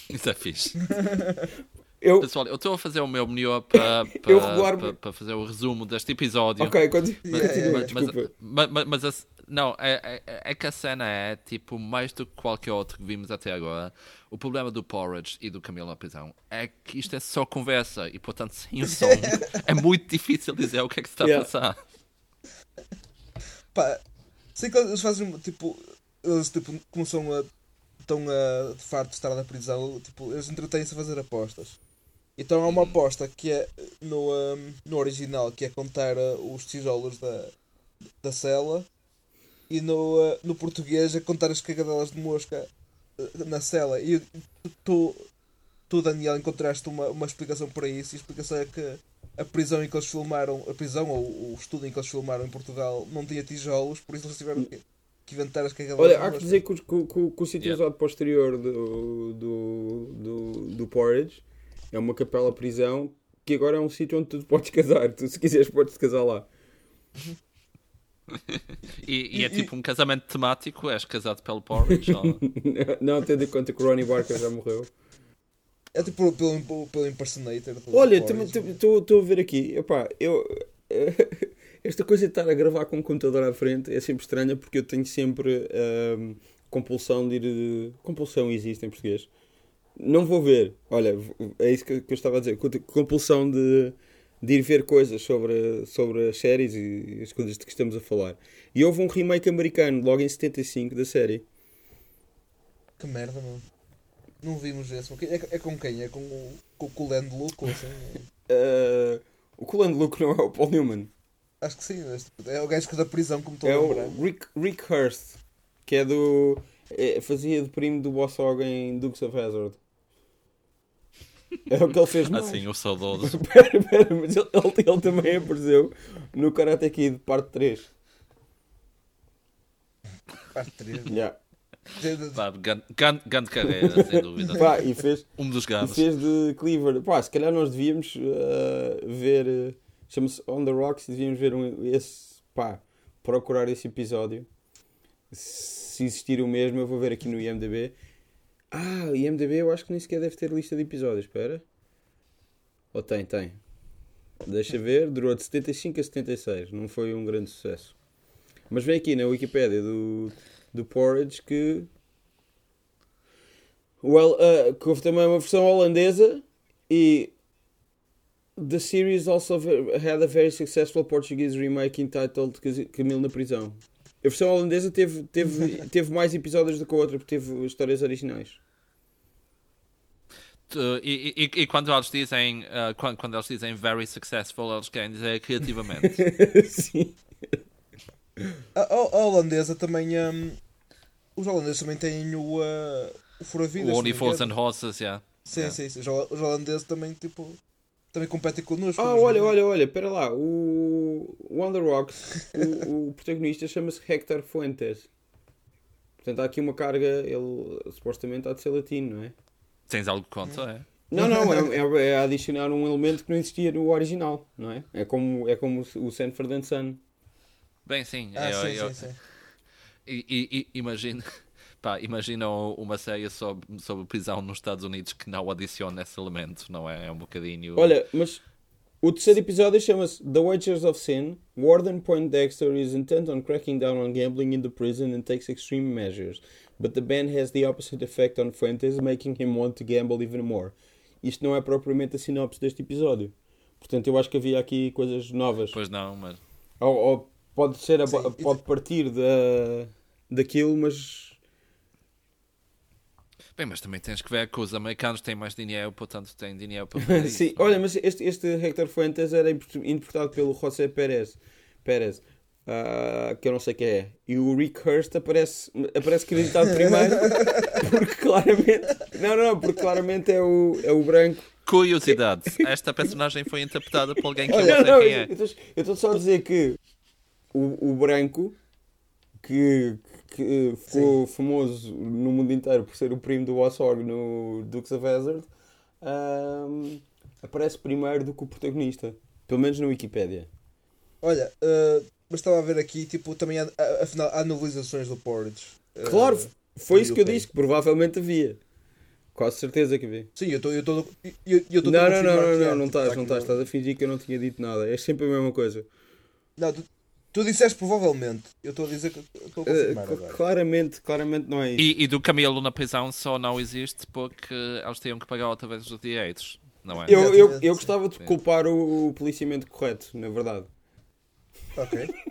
isso é fixe.
Eu.
Pessoal, eu estou a fazer o meu melhor para,
Eu
para, para, para fazer o resumo deste episódio.
Ok, continua,
Yeah,
continua,
yeah,
Mas,
desculpa.
mas, mas, mas a- não, é, é, é que a cena é tipo mais do que qualquer outro que vimos até agora. O problema do Porridge e do Camilo na prisão é que isto é só conversa e, portanto, sem o som é muito difícil dizer o que é que se está
Yeah.
a passar.
Pá, sei que eles fazem tipo. Eles tipo, começam a. estão a de farto de estar na prisão, tipo, eles entretêm-se a fazer apostas. Então há uma aposta que é no, um, no original, que é contar uh, os tijolos da, da cela, e no, uh, no português é contar as cagadelas de mosca uh, na cela. E tu, tu, Daniel, encontraste uma, uma explicação para isso, e a explicação é que a prisão em que eles filmaram, a prisão ou o estudo em que eles filmaram em Portugal não tinha tijolos, por isso eles tiveram que, que inventar as cagadelas
Olha,
de
há que
mosca.
dizer que, o- que, o- que o sítio
Yeah.
usado posterior do, do, do, do Porridge é uma capela prisão que agora é um sítio onde tu podes casar. Tu, se quiseres, podes casar lá.
E, e é tipo um casamento temático, és casado pelo porridge? ou-
Não, tendo em conta que o Ronnie Barker já morreu.
É tipo pelo, pelo, pelo impersonator. do
Olha, estou a ver aqui. Epá, eu. Esta coisa de estar a gravar com o computador à frente é sempre estranha porque eu tenho sempre ahm, compulsão de ir. Compulsão existe em português. Não vou ver. Olha, é isso que que eu estava a dizer. Compulsão de, de ir ver coisas sobre, sobre as séries e as coisas de que estamos a falar. E houve um remake americano logo em 75 da série.
Que merda, mano. Não vimos esse. É, é com quem? É com o, com o Colan de Luke ou assim?
Ah, o Colan Luke não é o Paul Newman.
Acho que sim. É o gajo que da prisão, como estou
É
a lembrar.
o Rick, Rick Hurst, que é do. é- fazia de primo do Boss Hog em Dukes of Hazzard. É o que ele fez mais.
Assim, o saudoso.
Espera, espera, mas ele, ele, ele também apareceu no Karate Kid, parte 3.
Parte 3.
Yeah.
Pá, grande, carreira, sem dúvida.
Pá, e fez,
Um dos
e
grandes.
fez de Cleaver. Pá, se calhar nós devíamos uh, ver. uh, Chama-se On the Rocks. Devíamos ver um, esse. Pá, procurar esse episódio. Se existir o mesmo, eu vou ver aqui no IMDb. Ah, IMDb eu acho que nem sequer deve ter lista de episódios. Espera. Ou tem, tem. Deixa ver. Durou de 75 a 76. Não foi um grande sucesso. Mas vem aqui na Wikipédia do, do Porridge que. Well, uh, que houve também uma versão holandesa e. The series also had a very successful Portuguese remake entitled Camilo na Prisão. A versão holandesa teve, teve, teve mais episódios do que a outra, porque teve histórias originais.
E, e- e quando eles dizem ah, quando, quando eles dizem very successful, eles querem dizer criativamente.
Sim.
A, a- holandesa também. hum, os holandeses também têm o. Uh, o Fura-Vidas.
o Only Fools and Horses, yeah.
Sim,
Yeah.
sim, sim. Os hol- os holandeses também, tipo. Também competem connosco.
Ah, olha, olha, olha, espera lá. O, o On The Rocks, o, o protagonista chama-se Hector Fuentes. Portanto, há aqui uma carga, ele supostamente há de ser latino, não é?
Tens algo contra, é?
Não, não, é, é, é adicionar um elemento que não existia no original, não é? É como, é como o Sanford and Son.
Bem, sim.
Ah,
eu-
sim,
eu-
sim, sim.
E, e- e- imagina, pá, imagina uma série sobre, sobre prisão nos Estados Unidos que não adiciona esse elemento, não é? É um bocadinho.
Olha, mas o terceiro episódio chama-se The Wagers of Sin. Warden Poindexter is intent on cracking down on gambling in the prison and takes extreme measures. But the ban has the opposite effect on Fuentes, making him want to gamble even more. Isto não é propriamente a sinopse deste episódio. Portanto, eu acho que havia aqui coisas novas.
Pois não, mas.
Ou, ou pode, ser a- pode partir da, daquilo, mas
Bem, mas também tens que ver que os americanos têm mais dinheiro, portanto têm dinheiro para fazer
Sim,
isso.
olha, mas este, este Hector Fuentes era import- interpretado pelo José Pérez, Pérez ah, que eu não sei quem é. E o Rick Hurst aparece, aparece acreditado primeiro, porque claramente. Não, não, porque claramente é o, é o branco.
Curiosidade: esta personagem foi interpretada por alguém que eu não sei
não,
quem é.
eu estou só a dizer que o, o branco, que, que ficou famoso no mundo inteiro por ser o primo do Ossorg no Dukes of Hazzard, ahm, aparece primeiro do que o protagonista. Pelo menos na Wikipédia.
Olha, uh, mas estava a ver aqui, tipo, também há, afinal, há novelizações do Porridge. Uh,
Claro, foi isso que eu disse, que provavelmente havia. Quase certeza que havia.
Sim, eu estou. Eu estou eu, eu
Não,
a
não, não,
confirmar
não,
que há,
não, não
tipo,
estás,
está
não estás. Estás a fingir que eu não tinha dito nada. É sempre a mesma coisa.
Não, tu, tu disseste provavelmente. Eu estou a dizer que eu estou a
Eh,
confirmar
cl-
agora.
claramente, claramente não é isso.
E, e do Camilo na prisão só não existe porque eles tinham que pagar outra vez os direitos, não é?
Eu, eu, eu gostava de culpar o, o policiamento correto, na verdade.
Ok.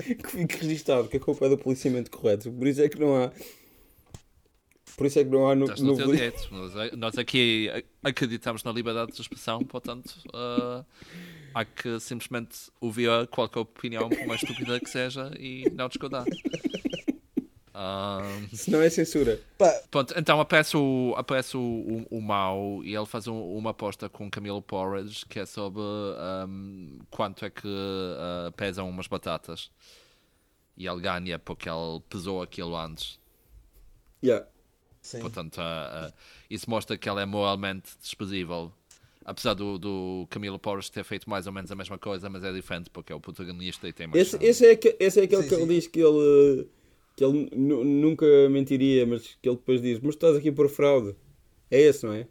Que fique registado que a culpa é do policiamento correto. Por isso é que não há. Por isso é que não há no,
Estás no
no
teu direito. Nós, nós aqui acreditamos na liberdade de expressão, portanto, uh, há que simplesmente ouvir qualquer opinião, por mais estúpida que seja, e não discordar. Um,
Se não é censura.
Pá,
pronto, então aparece o, aparece o, o, o Mau e ele faz um- uma aposta com o Camilo Porridge que é sobre um, quanto é que uh, pesam umas batatas. E ele ganha porque ele pesou aquilo antes.
Yeah.
sim.
Portanto, uh, uh, isso mostra que ele é moralmente desprezível. Apesar do, do Camilo Porridge ter feito mais ou menos a mesma coisa, mas é diferente porque é o protagonista e tem mais.
Esse, esse, é, esse é aquele
Sim,
que ele
sim.
diz que ele, que ele nu- nunca mentiria, mas que ele depois diz: Mas estás aqui por fraude. É esse, não é?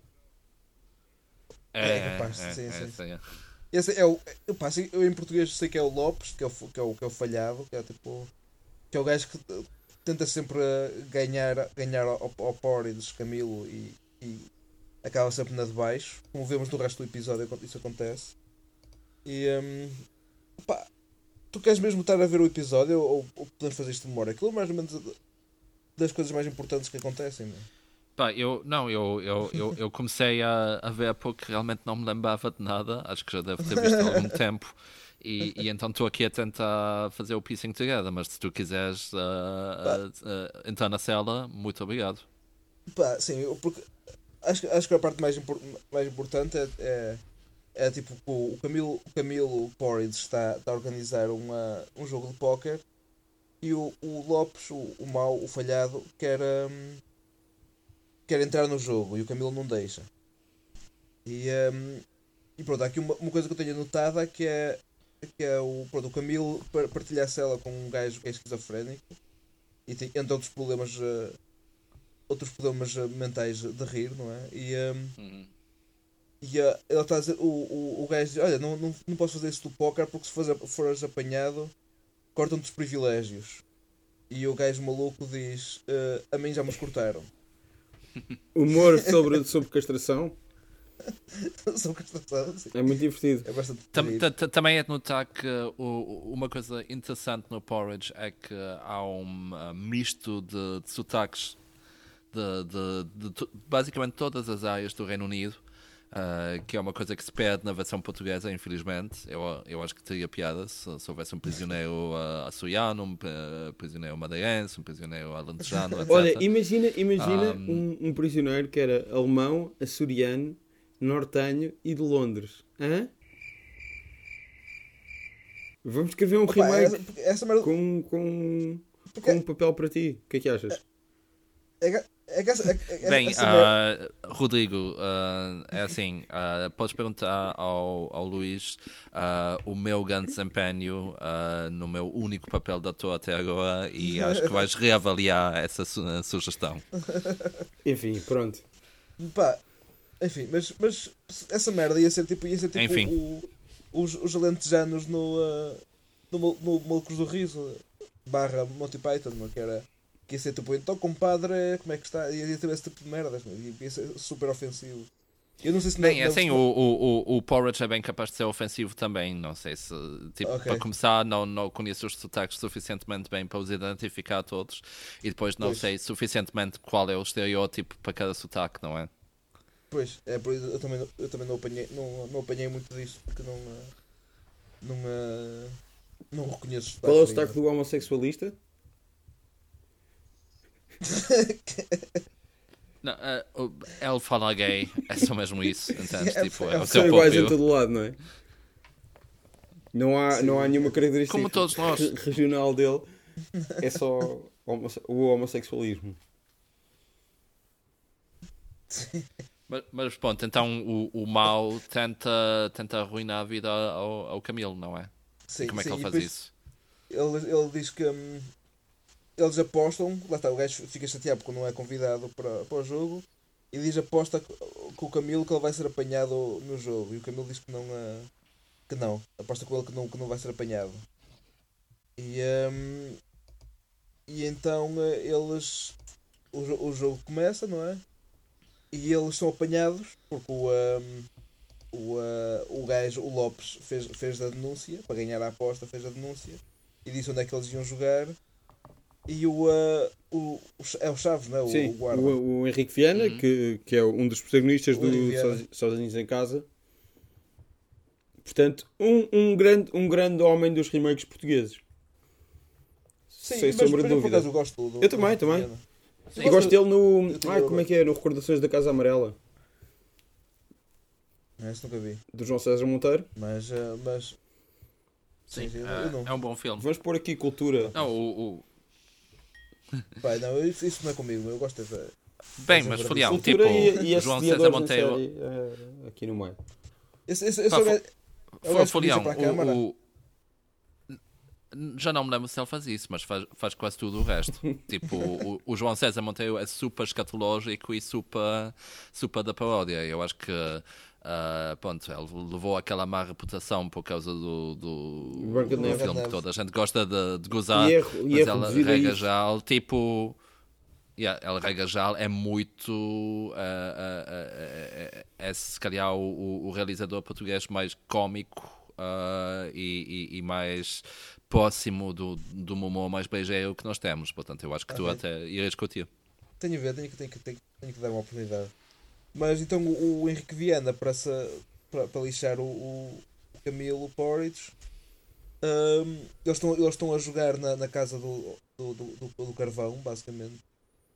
É capaz, sim,
é,
sim.
sim, é.
Esse é o. Eu, pá, assim, eu em português sei que é o Lopes, que é o, que é o, que é o falhado, que é tipo. Que é o gajo que eh, tenta sempre eh, ganhar, ganhar ao, ao Porridge, Camilo e, e acaba sempre na de baixo. Como vemos no resto do episódio, isso acontece. E. pá, tu queres mesmo estar a ver o episódio ou, ou podemos fazer isto de memória? Aquilo é mais ou menos das coisas mais importantes que acontecem. Não é?
Pá, eu, não, eu, eu, eu, eu comecei a, a ver porque realmente não me lembrava de nada. Acho que já deve ter visto há algum tempo. E, e então estou aqui a tentar fazer o piecing together. Mas se tu quiseres uh, uh, uh, entrar na cela, muito obrigado.
Pá, sim, eu- porque acho, que- acho que a parte mais, impor- mais importante é, é, é tipo o Camilo, o Camilo Porridge está, está a organizar uma, um jogo de póquer e o, o Lopes, o, o mau, o falhado, quer, hum, quer entrar no jogo e o Camilo não deixa. E, hum, e pronto, há aqui uma, uma coisa que eu tenho notado é que é, que é o, pronto, o Camilo par- partilha a cela com um gajo que é esquizofrénico e tem, entre outros problemas. eh, outros problemas eh, mentais de rir, não é? E, um, e uh, ele está a dizer, o, o, o gajo diz, olha, não, não, não posso fazer isso do póquer porque se fores, fores apanhado, cortam-te os privilégios. E o gajo maluco diz, "Eh, a mim já me os cortaram.
Humor sobre, sobre castração
São castração, sim.
é muito divertido.
É bastante
Também é de notar que uma coisa interessante no Porridge é que há um uh, misto de, de sotaques de, de- de to- basicamente todas as áreas do Reino Unido, uh, que é uma coisa que se perde na versão portuguesa, infelizmente. Eu, eu acho que teria piada se, se houvesse um prisioneiro uh, açoriano, um uh, prisioneiro madeirense, um prisioneiro alentejano, etc.
Olha, imagina, imagina
Um,
um, um prisioneiro que era alemão, açoriano, nortenho e de Londres. Hã? Vamos escrever um
Opa,
remake
essa, essa merda.
com, com,
porque
com um papel para ti. O que é que achas?
é, que- é que essa, é, é,
Bem,
essa
ah, Rodrigo, ah, é assim, ah, podes perguntar ao, ao Luís o meu grande desempenho no meu único papel de ator até agora e acho que vais reavaliar essa su- sugestão.
Enfim, pronto.
Pá, enfim, mas, mas essa merda ia ser tipo, ia ser tipo
Enfim.
o- os, os alentejanos no, uh, no, no Malucos do Riso barra Monty Python, não, é? que era que ia ser tipo, então compadre, como é que está? Ia ter esse tipo de merdas, não, ia ser super ofensivo. Eu não sei se
Bem,
não-
é assim,
não-
o, o, o, Porridge é bem capaz de ser ofensivo também, não sei se, tipo,
Ok.
para começar, não, não conheço os sotaques suficientemente bem para os identificar todos e depois não
Pois.
sei suficientemente qual é o estereótipo para cada sotaque, não é?
Pois, é por isso eu também, não- eu também não, apanhei, não, não apanhei muito disso porque não. Não, uh, não reconheço.
Qual é o sotaque do homossexualista?
Não, eh, o- ele fala gay, é só mesmo isso, entendes?
É,
Tipo,
é,
é o
São
teu
iguais em todo lado, não é? Não há, não há nenhuma característica
Como todos nós.
re- regional dele. É só homosse- o homossexualismo.
Mas, mas pronto, então o, o mal tenta, tenta arruinar a vida ao, ao Camilo, não é?
Sim,
e como é que
sim,
ele
e
faz isso?
Ele, ele diz que hum, eles apostam, lá está, o gajo fica chateado porque não é convidado para, para o jogo e diz aposta com o Camilo que ele vai ser apanhado no jogo e o Camilo diz que não ah, que não, aposta com ele que não, que não vai ser apanhado. E, hum, e então ah, eles o, o jogo começa, não é? E eles são apanhados porque o, hum, o, ah, o gajo, o Lopes, fez, fez a denúncia para ganhar a aposta, fez a denúncia e disse onde é que eles iam jogar E o, uh, o, o, É o Chaves, não é? O,
Sim,
o guarda.
o, o Henrique Viana,
Uhum.
que, que é um dos protagonistas
O
do Sozinhos em Casa. Portanto, um, um, grande, um grande homem dos remakes portugueses.
Sim,
Sem
mas,
sombra de dúvida.
eu gosto do,
Eu também, também.
Sim.
Eu gosto dele no. Ai, como é que é? No Recordações da Casa Amarela,
Não, Esse nunca vi.
do João César Monteiro.
Mas. uh, mas
Sim,
sim, eu
é,
não.
é um bom filme.
Vamos pôr aqui cultura.
Não, o, o-
Pai, não, isso, isso não é comigo. Eu gosto de.
Bem,
Mas.
Folião, tipo,
e, e
o João César Monteiro.
série, eh, aqui no meio.
Esse, esse, esse
Pá,
é é
Folião, o- Já não me lembro se ele faz isso, mas faz, faz quase tudo o resto. tipo, o, o João César Monteiro é super escatológico e super, super da paródia. Eu acho que. Ah, pronto, ele levou aquela má reputação por causa do, do, do filme que toda a gente gosta de, de gozar.
E erro- e
mas
erro
ela rega já, tipo. Yeah, ela rega já é muito. ah, ah, ah, é se calhar o, o- realizador português mais cómico e, e- e mais próximo do, do humor mais beijeiro que nós temos. Portanto, eu acho que tu
Ok.
até irias curtir.
Tenho a ver, tenho, que, tenho, que- tenho que dar uma oportunidade. Mas então o, o Henrique Viana para, se, para, para lixar o, o Camilo Porridge. hum, eles, estão, eles estão a jogar na, na casa do, do, do, do- carvão, basicamente.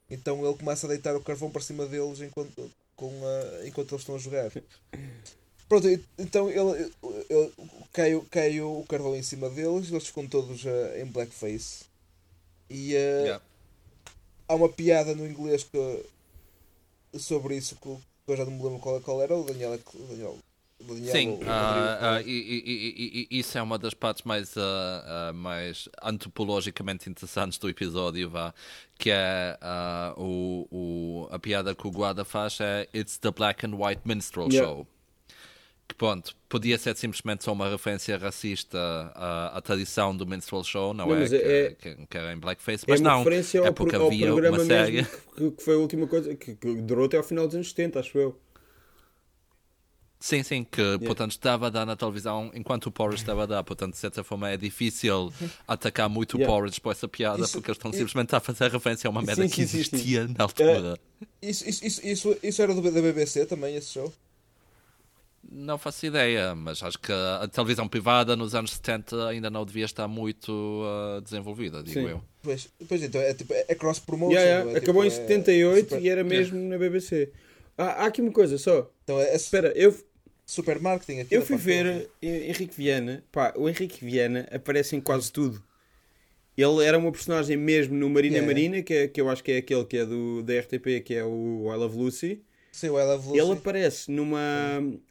Então ele começa a deitar o carvão para cima deles enquanto, com a, enquanto eles estão a jogar. Pronto, então ele, ele- cai, o- cai o carvão em cima deles, eles ficam todos eh, em blackface. E eh, há uma piada no inglês que, sobre isso que, eu já não me lembro qual, qual era, o Daniel. é O Daniel,
Sim, ah,
é?
e, e- e- isso é uma das partes mais, ah, mais antropologicamente interessantes do episódio, vá, que é o, o- a piada que o guarda faz é It's the Black and White Minstrel
Yeah.
Show. Que pronto, podia ser simplesmente só uma referência racista à, à tradição do minstrel show, não,
Não,
é? Que,
é-
que, que era em blackface,
É
mas
uma
não, é porque havia
programa
uma série.
que, que foi a última coisa que, que durou até ao final dos anos 70, acho eu.
Sim, sim, que portanto estava a dar na televisão enquanto o Porridge estava a dar, portanto de certa forma é difícil atacar muito
Yeah.
o Porridge por essa piada
Isso-
porque eles estão
i-
simplesmente a fazer referência a uma merda
Sim,
que
sim, sim, sim.
existia na altura.
Isso, isso, isso, isso, isso era do, da BBC também, esse show?
Não faço ideia, mas acho que a televisão privada nos anos 70 ainda não devia estar muito ah, desenvolvida, digo
Sim.
eu.
Pois, pois então, é, tipo, é, é cross-promotion.
Yeah, yeah,
é?
Acabou
Tipo,
em
é
78
super-
e era mesmo na BBC. Ah, há aqui uma coisa só.
Então é, é
Espera, eu,
super marketing aqui.
eu fui ver Henrique Viana. Pá, o Henrique Viana aparece em quase tudo. Ele era uma personagem mesmo no Marina
Yeah.
Marina, que, é, que eu acho que é aquele que é do, da RTP, que é o I Love Lucy.
Sim, o I Love Lucy.
Ele aparece numa.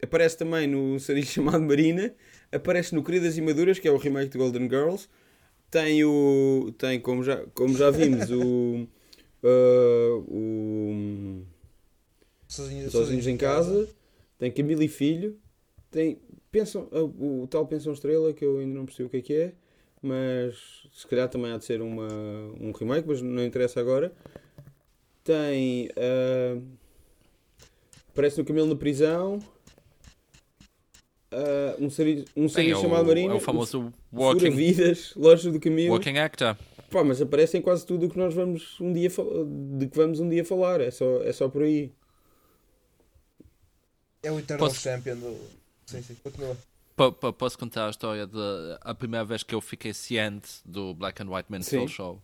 Aparece também no series chamado Marina. Aparece no Queridas e Maduras, que é o remake de Golden Girls. Tem o. Tem, como já, como já vimos, o. ah, o
Sozinho-
Sozinhos em Casa. Tem Camila e Filho. Tem. Pensam, ah, o, tal Pensão Estrela, que eu ainda não percebi o que é que é. Mas se calhar também há de ser uma, um remake, mas não interessa agora. Tem. ah, Aparece no Camilo na prisão. Ah, um série, um
é,
chamado
o,
Marina.
é o famoso walking,
Vidas, Loja do Camilo.
walking actor.
Pá, mas aparece em quase tudo o que nós vamos um dia de que vamos um dia falar. É só, é só por aí.
É o Eternal
Posso-
Champion do. Sim, sim, continua.
Po- Posso contar a história de a primeira vez que eu fiquei ciente do Black and White Minstrel
Sim.
Show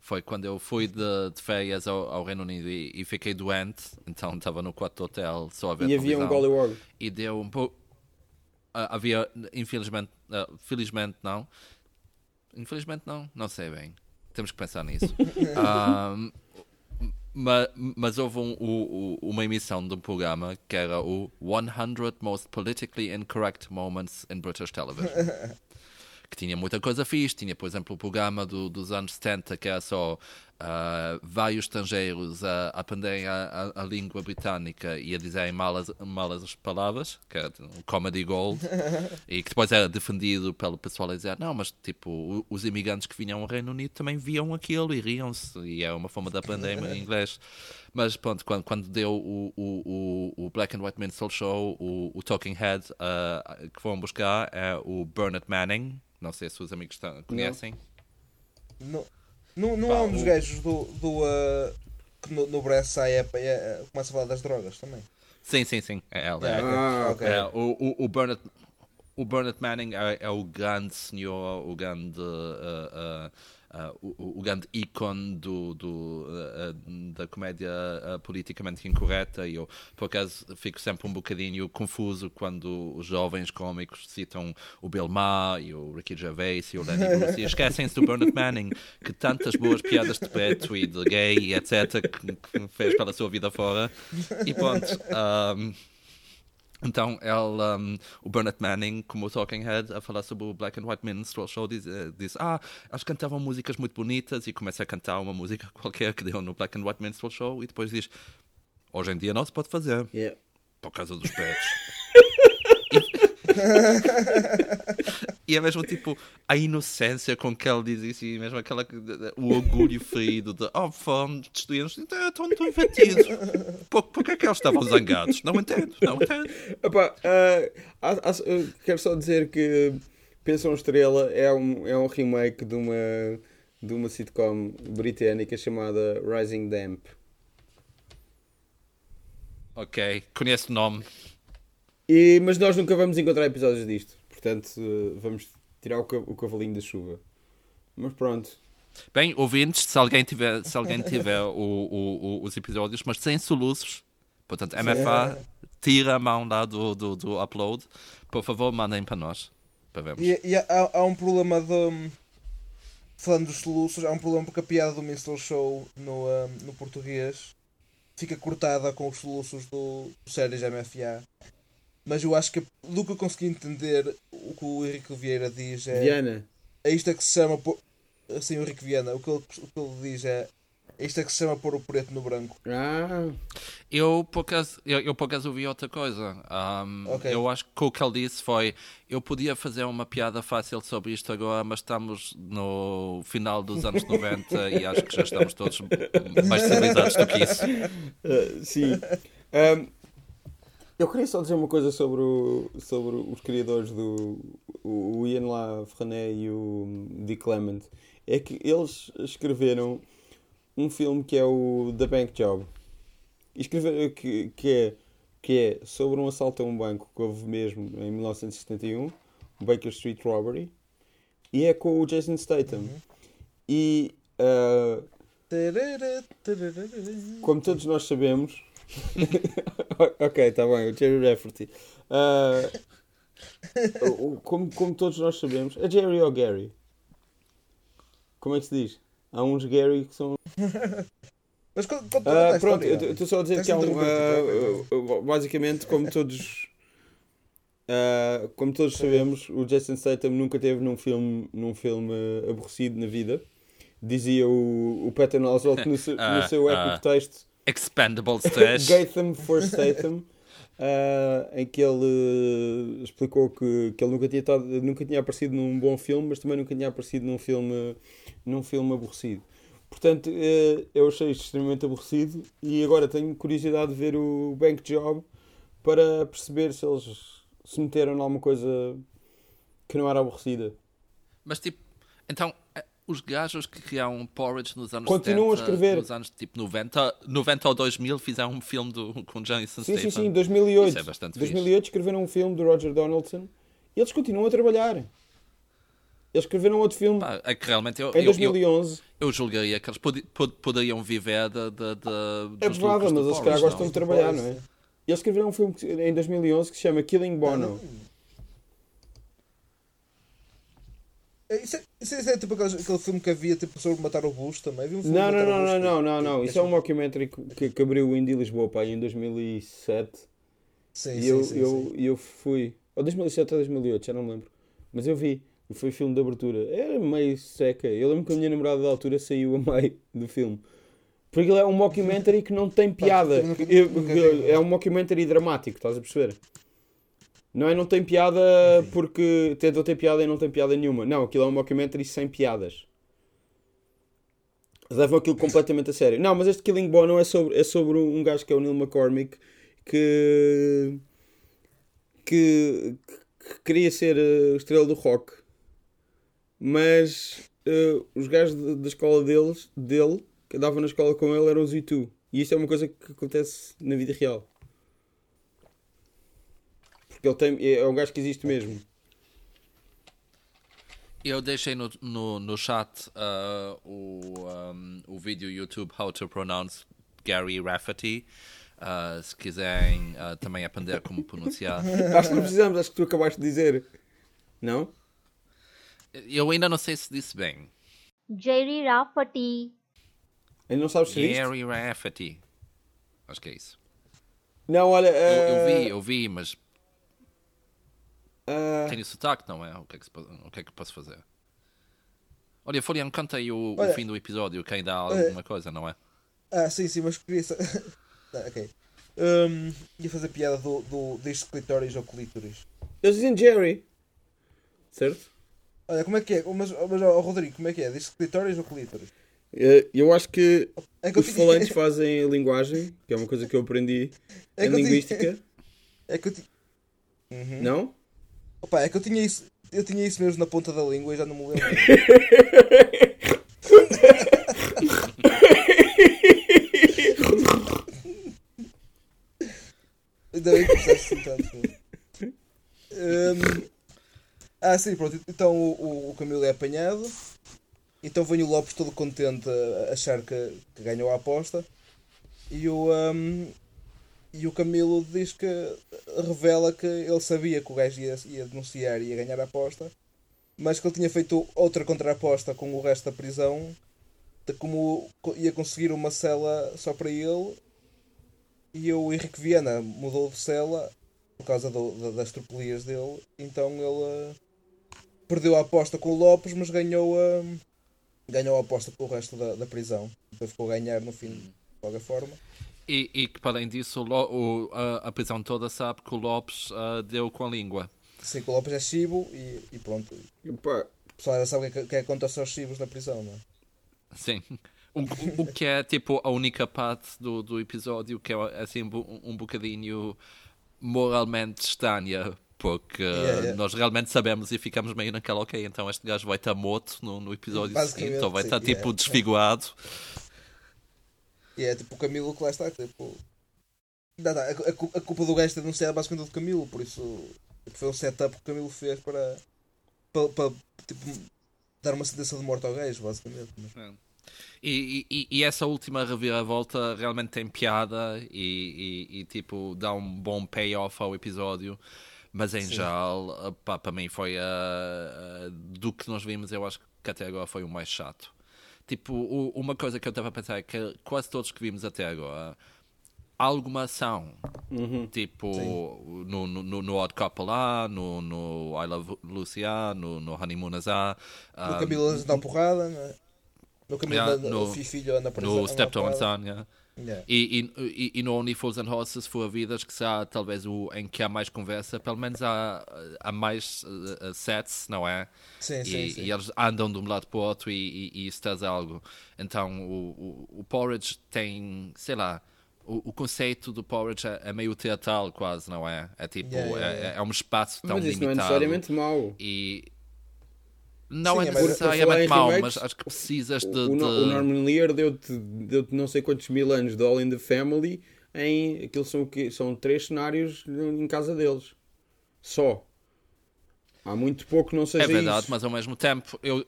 foi quando eu fui de, de férias ao, ao Reino Unido e, e fiquei doente, então estava no quarto do hotel só a ver
E havia um
televisão.
Gollywog.
e deu um pouco. havia, infelizmente, ah, felizmente não. Infelizmente não, não sei bem. Temos que pensar nisso. Ahm, ma- mas houve um- o- uma emissão de um programa que era o 100 Most Politically Incorrect Moments in British Television. que tinha muita coisa fixe. Tinha, por exemplo, o programa do- dos anos 70 que era só ah, vários estrangeiros a, a aprenderem a, a- a língua britânica e a dizerem malas, malas palavras, que era o Comedy Gold, e que depois era defendido pelo pessoal a dizer: não, mas tipo, os imigrantes que vinham ao Reino Unido também viam aquilo e riam-se, e é uma forma de aprender inglês. Mas pronto, quando, quando deu o, o, o, Black and White Minstrel Show, o, o Talking Head ah, que foram buscar é o Bernard Manning. Não sei se os amigos conhecem.
Não. Não, não
Pá,
é um dos
o-
gajos do. do uh, que no, no sai é, é, começa a falar das drogas também.
Sim, sim, sim. É ela.
É,
é.
Ah,
ok.
É, o, o, o Bernard o Bernard Manning é, é o grande senhor, o grande uh, uh, uh, o, o grande ícone do, do, uh, da comédia uh, politicamente incorreta. E eu por acaso fico sempre um bocadinho confuso quando os jovens cómicos citam o Bill Maher e o Ricky Gervais e o Lenny Bruce. E esquecem-se do Bernard Manning que tantas boas piadas de preto e de gay e etc que, que fez pela sua vida fora. E pronto um, então, ele, um, o Bernard Manning, como o Talking Head, a falar sobre o Black and White Minstrel Show, diz, eh, diz Ah, eles cantavam músicas muito bonitas e começa a cantar uma música qualquer que deu no Black and White Minstrel Show e depois diz Hoje em dia não se pode fazer,
Yeah.
por causa dos pretos. e é mesmo tipo a inocência com que ele diz isso e mesmo aquela, o orgulho ferido de oh, fome, então, estão tão invertidos. Por, por que é que eles estavam zangados? Não entendo, não entendo.
Epá, eu quero só dizer que Pensam Estrela é um, é um remake de uma, de uma sitcom britânica chamada Rising Damp.
Ok, conheço o nome.
E, mas nós nunca vamos encontrar episódios disto. Portanto, eh, vamos tirar o, o cavalinho da chuva. Mas pronto.
Bem, ouvintes, se alguém tiver, se alguém tiver o- o- o- os episódios, mas sem soluços, portanto, MFA, tira a mão lá do, do, do upload, por favor, mandem para nós. Para vermos.
E, e há, há um problema de. Falando dos soluços, há um problema porque a piada do Minstrel Show no, um, no português fica cortada com os soluços do, do séries MFA. Mas eu acho que, do que eu consegui entender, o que o Henrique Vieira diz é.
Diana.
É isto é que se chama. pôr- Assim, o Henrique Viana, o que, ele, o que ele diz é. É isto é que se chama pôr o preto no branco.
Ah,
Eu, por acaso, eu, eu por acaso ouvi outra coisa. Ahm,
Ok.
Eu acho que o que ele disse foi: eu podia fazer uma piada fácil sobre isto agora, mas estamos no final dos anos 90 e acho que já estamos todos mais civilizados do que isso.
Uh, sim. Um, eu queria só dizer uma coisa sobre, o- sobre os criadores do o, Ian La e o Dick Clement. É que eles escreveram um filme que é o The Bank Job. Escreveram que, que, é, que é sobre um assalto a um banco que houve mesmo em 1971, o Baker Street Robbery, e é com o Jason Statham. E uh, como todos nós sabemos. ok, está bem, o Jerry Rafferty. O- como, como todos nós sabemos, é Jerry ou Gary? Como é que se diz? Há uns Gary que são.
Mas conta conta
Ah,
a
pronto,
história.
eu estou só a dizer
Tens
que há um. ah, basicamente, como todos. ah, como todos sabemos, o Jason Statham nunca teve num filme, num filme aborrecido na vida. Dizia o, o Patton Oswalt no, seu- no seu épico texto
Expendables 3.
Gatham for Statham, ah, em que ele eh, explicou que, que ele nunca tinha, estado- nunca tinha aparecido num bom filme, mas também nunca tinha aparecido num filme, num filme aborrecido. Portanto, eh, eu achei isto extremamente aborrecido e agora tenho curiosidade de ver o Bank Job para perceber se eles se meteram em alguma coisa que não era aborrecida.
Mas tipo, então, os gajos que criaram Porridge nos anos
Continuam a
70,
escrever.
nos anos tipo 90, 90 ou 2000, fizeram um filme do, com Jason
Sim, sim,
Statham.
sim, em 2008.
Isso é bastante
2008 escreveram um filme do Roger Donaldson e eles continuam a trabalhar. Eles escreveram outro filme
Pá, é que realmente eu,
em
eu, eu,
2011.
eu julgaria que eles pod- poderiam viver da, da, da,
É
dos
provável, mas eles
Porridge,
gostam
não?
de trabalhar, não é? Eles escreveram um filme em 2011 que se chama Killing Bono.
É, Isso é, isso é tipo aquele, aquele filme que havia tipo, sobre matar o Bush também. Um filme
Não, não, não, não, não,
tipo,
não, não. Isso é um mockumentary que, que, abriu o Indie Lisboa pá, em 2007.
Sim,
E
sim,
eu,
sim,
eu,
sim.
eu fui. Ou 2007 ou 2008, já não me lembro. Mas eu vi. E foi filme de abertura. Era meio seca. Eu lembro que a minha namorada da altura saiu a meio do filme. Porque ele é um mockumentary que não tem piada. é um mockumentary dramático, estás a perceber? Não é? Não tem piada porque tentam ter piada e não tem piada nenhuma. Não, aquilo é um mockumentary sem piadas. Levam aquilo completamente a sério. Não, mas este Killing Bono é sobre, é sobre um gajo que é o Neil McCormick que, que, que queria ser eh, estrela do rock, mas eh, os gajos de- da escola deles, dele, que andavam na escola com ele, eram os U2. E isto é uma coisa que acontece na vida real. Porque ele tem, é um gajo que existe mesmo.
Eu deixei no, no, no chat uh, o, um, o vídeo YouTube How to Pronounce Gary Rafferty. Uh, se quiserem uh, também aprender como pronunciar.
Acho que não precisamos, acho que tu acabaste de dizer. Não?
Eu ainda não sei se disse bem.
Jerry Rafferty.
Ainda não sabes se viste?
Gary Rafferty. Acho que é isso.
Não, olha.
Eu, eu
eh,
vi, eu vi, mas
eh,
tem sotaque, não é? O que é que, se o que, é que posso fazer? Olha, Florian, conta aí o, o
Olha,
fim do episódio, que ainda há alguma coisa, não é?
Ah, sim, sim, mas queria. ah, ok. Hum, ia fazer piada do, do, deste clitóris ou clítoris.
eles dizem Jerry. Certo?
Olha, como é que é? Mas, mas ó, Rodrigo, como é que é? Diz clitóris ou clítoris?
Eh, eu acho que
É que
os
tinha-
falantes fazem a linguagem, que é uma coisa que eu aprendi
É
em
eu tinha-
linguística.
É que eu ti- Uhum.
Não?
Opa, é que eu tinha isso. Eu tinha isso mesmo na ponta da língua e já não me lembro. Ainda bem que precisaste assim tanto. Hum, ah, sim, pronto. Então o, o, Camilo é apanhado. Então vem o Lopes todo contente a achar que, que ganhou a aposta. E o, hum, e o Camilo diz que revela que ele sabia que o gajo ia, ia denunciar e ia ganhar a aposta, mas que ele tinha feito outra contraaposta com o resto da prisão de como co- ia conseguir uma cela só para ele. E o Henrique Viana mudou de cela por causa do- da- das tropelias dele. Então ele eh, perdeu a aposta com o Lopes, mas ganhou a, ganhou a aposta com o resto da, da prisão. Então ficou a ganhar no fim, de qualquer forma.
E, e que, para além disso, o o- a, a prisão toda sabe que o Lopes ah, deu com a língua.
Sim, que o Lopes é chibo e, e pronto.
Pá,
O pessoal já sabe o que é que, que é acontece aos chibos na prisão, não é?
Sim. O, o que é tipo a única parte do, do episódio que é assim um, um bocadinho moralmente estranha. Porque
Yeah, yeah.
nós realmente sabemos e ficamos meio naquela, ok, então este gajo vai estar morto no, no episódio seguinte, ou vai estar tipo
yeah.
desfigurado.
E é tipo o Camilo que lá está, tipo. Não, não, a, a cu- a culpa do gajo ter denunciado é basicamente do Camilo, por isso tipo, foi um setup que o Camilo fez para, para, para, tipo, dar uma sentença de morte ao gajo, basicamente. Mas,
E, e- e essa última reviravolta realmente tem piada e, e- tipo dá um bom payoff ao episódio. Mas em
Sim.
geral, para mim foi a, a- do que nós vimos, eu acho que até agora foi o mais chato. Tipo, uma coisa que eu estava a pensar é que quase todos que vimos até agora há alguma ação. Tipo,
Sim.
no, no, no- no Odd Couple lá, no, no I Love Lucia, no, no Honeymooners lá.
no
ah,
Camilo anda dar porrada, não é? No Camilo
Yeah,
anda,
no-
o fi- filho anda
no Steptoe and Son, yeah.
Yeah.
E, e, e, e no Only Fools and Horses for Vidas, que será talvez o em que há mais conversa, pelo menos há, há mais uh, sets, não é?
Sim, sim,
e,
sim.
e eles andam de um lado para o outro e, e, e isso traz algo. Então o, o, o Porridge tem, sei lá, o, o conceito do Porridge é, é meio teatral quase, não é? É tipo,
Yeah, yeah,
é-
yeah.
É, um espaço tão
mas isso não é
limitado.
necessariamente mau.
E não
Sim,
é
é
necessariamente mau, mas acho que precisas de.
O,
de-
o Norman Lear deu-te deu não sei quantos mil anos de All in the Family em aquilo são, são três cenários em casa deles. Só. Há muito pouco não seja
É verdade,
isso.
mas ao mesmo tempo eu,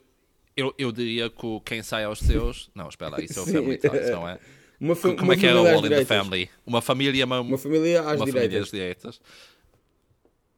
eu, eu diria que o quem sai aos seus. Não, espera lá, isso é o. Family Ties, não é?
Uma,
Como
uma
é que era o All in the
direitas.
Family? Uma família, uma,
Uma família às
uma família às
direitas.
direitas.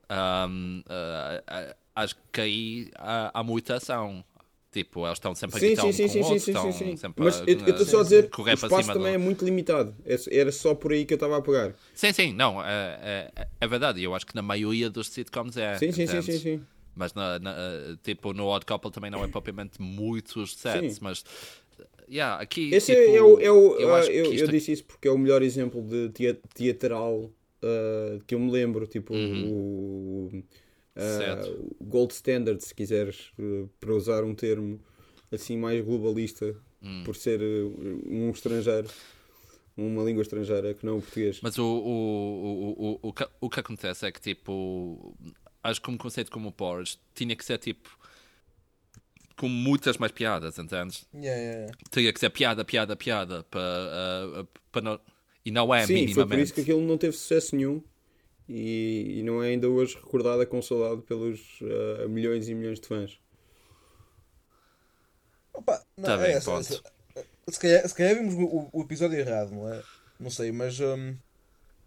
Ahm, ah, ah, acho que aí há, há muita ação. Tipo, eles estão sempre a
Sim,
gritar
sim,
um
sim,
com
sim,
o
sim,
outro,
sim,
estão
sim, sim.
sempre
Mas
a-
eu estou só a dizer que o espaço também
do-
é muito limitado. É- Era só por aí que eu estava a pegar.
Sim, sim, não, é, é, é verdade. Eu acho que na maioria dos sitcoms é.
Sim, sim, sim, sim, sim.
Mas na, na- tipo, no Odd Couple também não é propriamente muitos sets,
Sim.
mas yeah, aqui
Esse
tipo,
é, o. É o
eu
eu,
isto
eu disse isso porque é o melhor exemplo de tea- teatral ah, que eu me lembro. Tipo, o,
Uhum. Certo.
O Gold Standard, se quiseres, ah, para usar um termo assim mais globalista,
Hum.
por ser ah, um estrangeiro, uma língua estrangeira que não o português.
Mas o, o, o, o, o, que, o que acontece é que, tipo, acho que um conceito como o Porridge tinha que ser, tipo, com muitas mais piadas, entendes?
Yeah, yeah, yeah.
Teria que ser piada, piada, piada para, uh, para não... E não é
Sim, foi por
minimamente.
isso que aquilo não teve sucesso nenhum e, e não é ainda hoje recordada com saudade pelos ah, milhões e milhões de fãs.
Opa, não,
Tá
é
bem,
essa-
ponto.
essa- se, calhar, se calhar vimos o, o episódio errado, não é? Não sei, mas hum,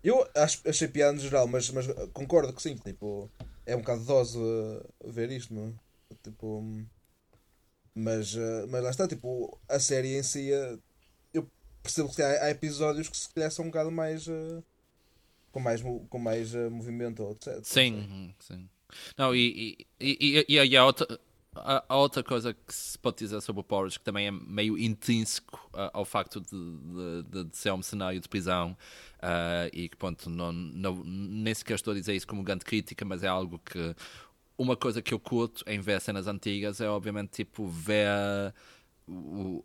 eu acho, achei piada no geral, mas, mas concordo que sim, tipo, é um bocado dose uh, ver isto, não é? Tipo, hum, mas, uh, mas lá está, tipo, a série em si, uh, eu percebo que há, há episódios que se calhar são um bocado mais. uh, com mais, com mais uh, movimento, etc.
Sim, sim. Não, e, e, e, e, a, outra, a, outra coisa que se pode dizer sobre o Porridge, que também é meio intrínseco ah, ao facto de, de, de- ser um cenário de prisão, ah, e que, ponto, não, não, nem sequer estou a dizer isso como grande crítica, mas é algo que. Uma coisa que eu curto em ver cenas antigas é, obviamente, tipo, ver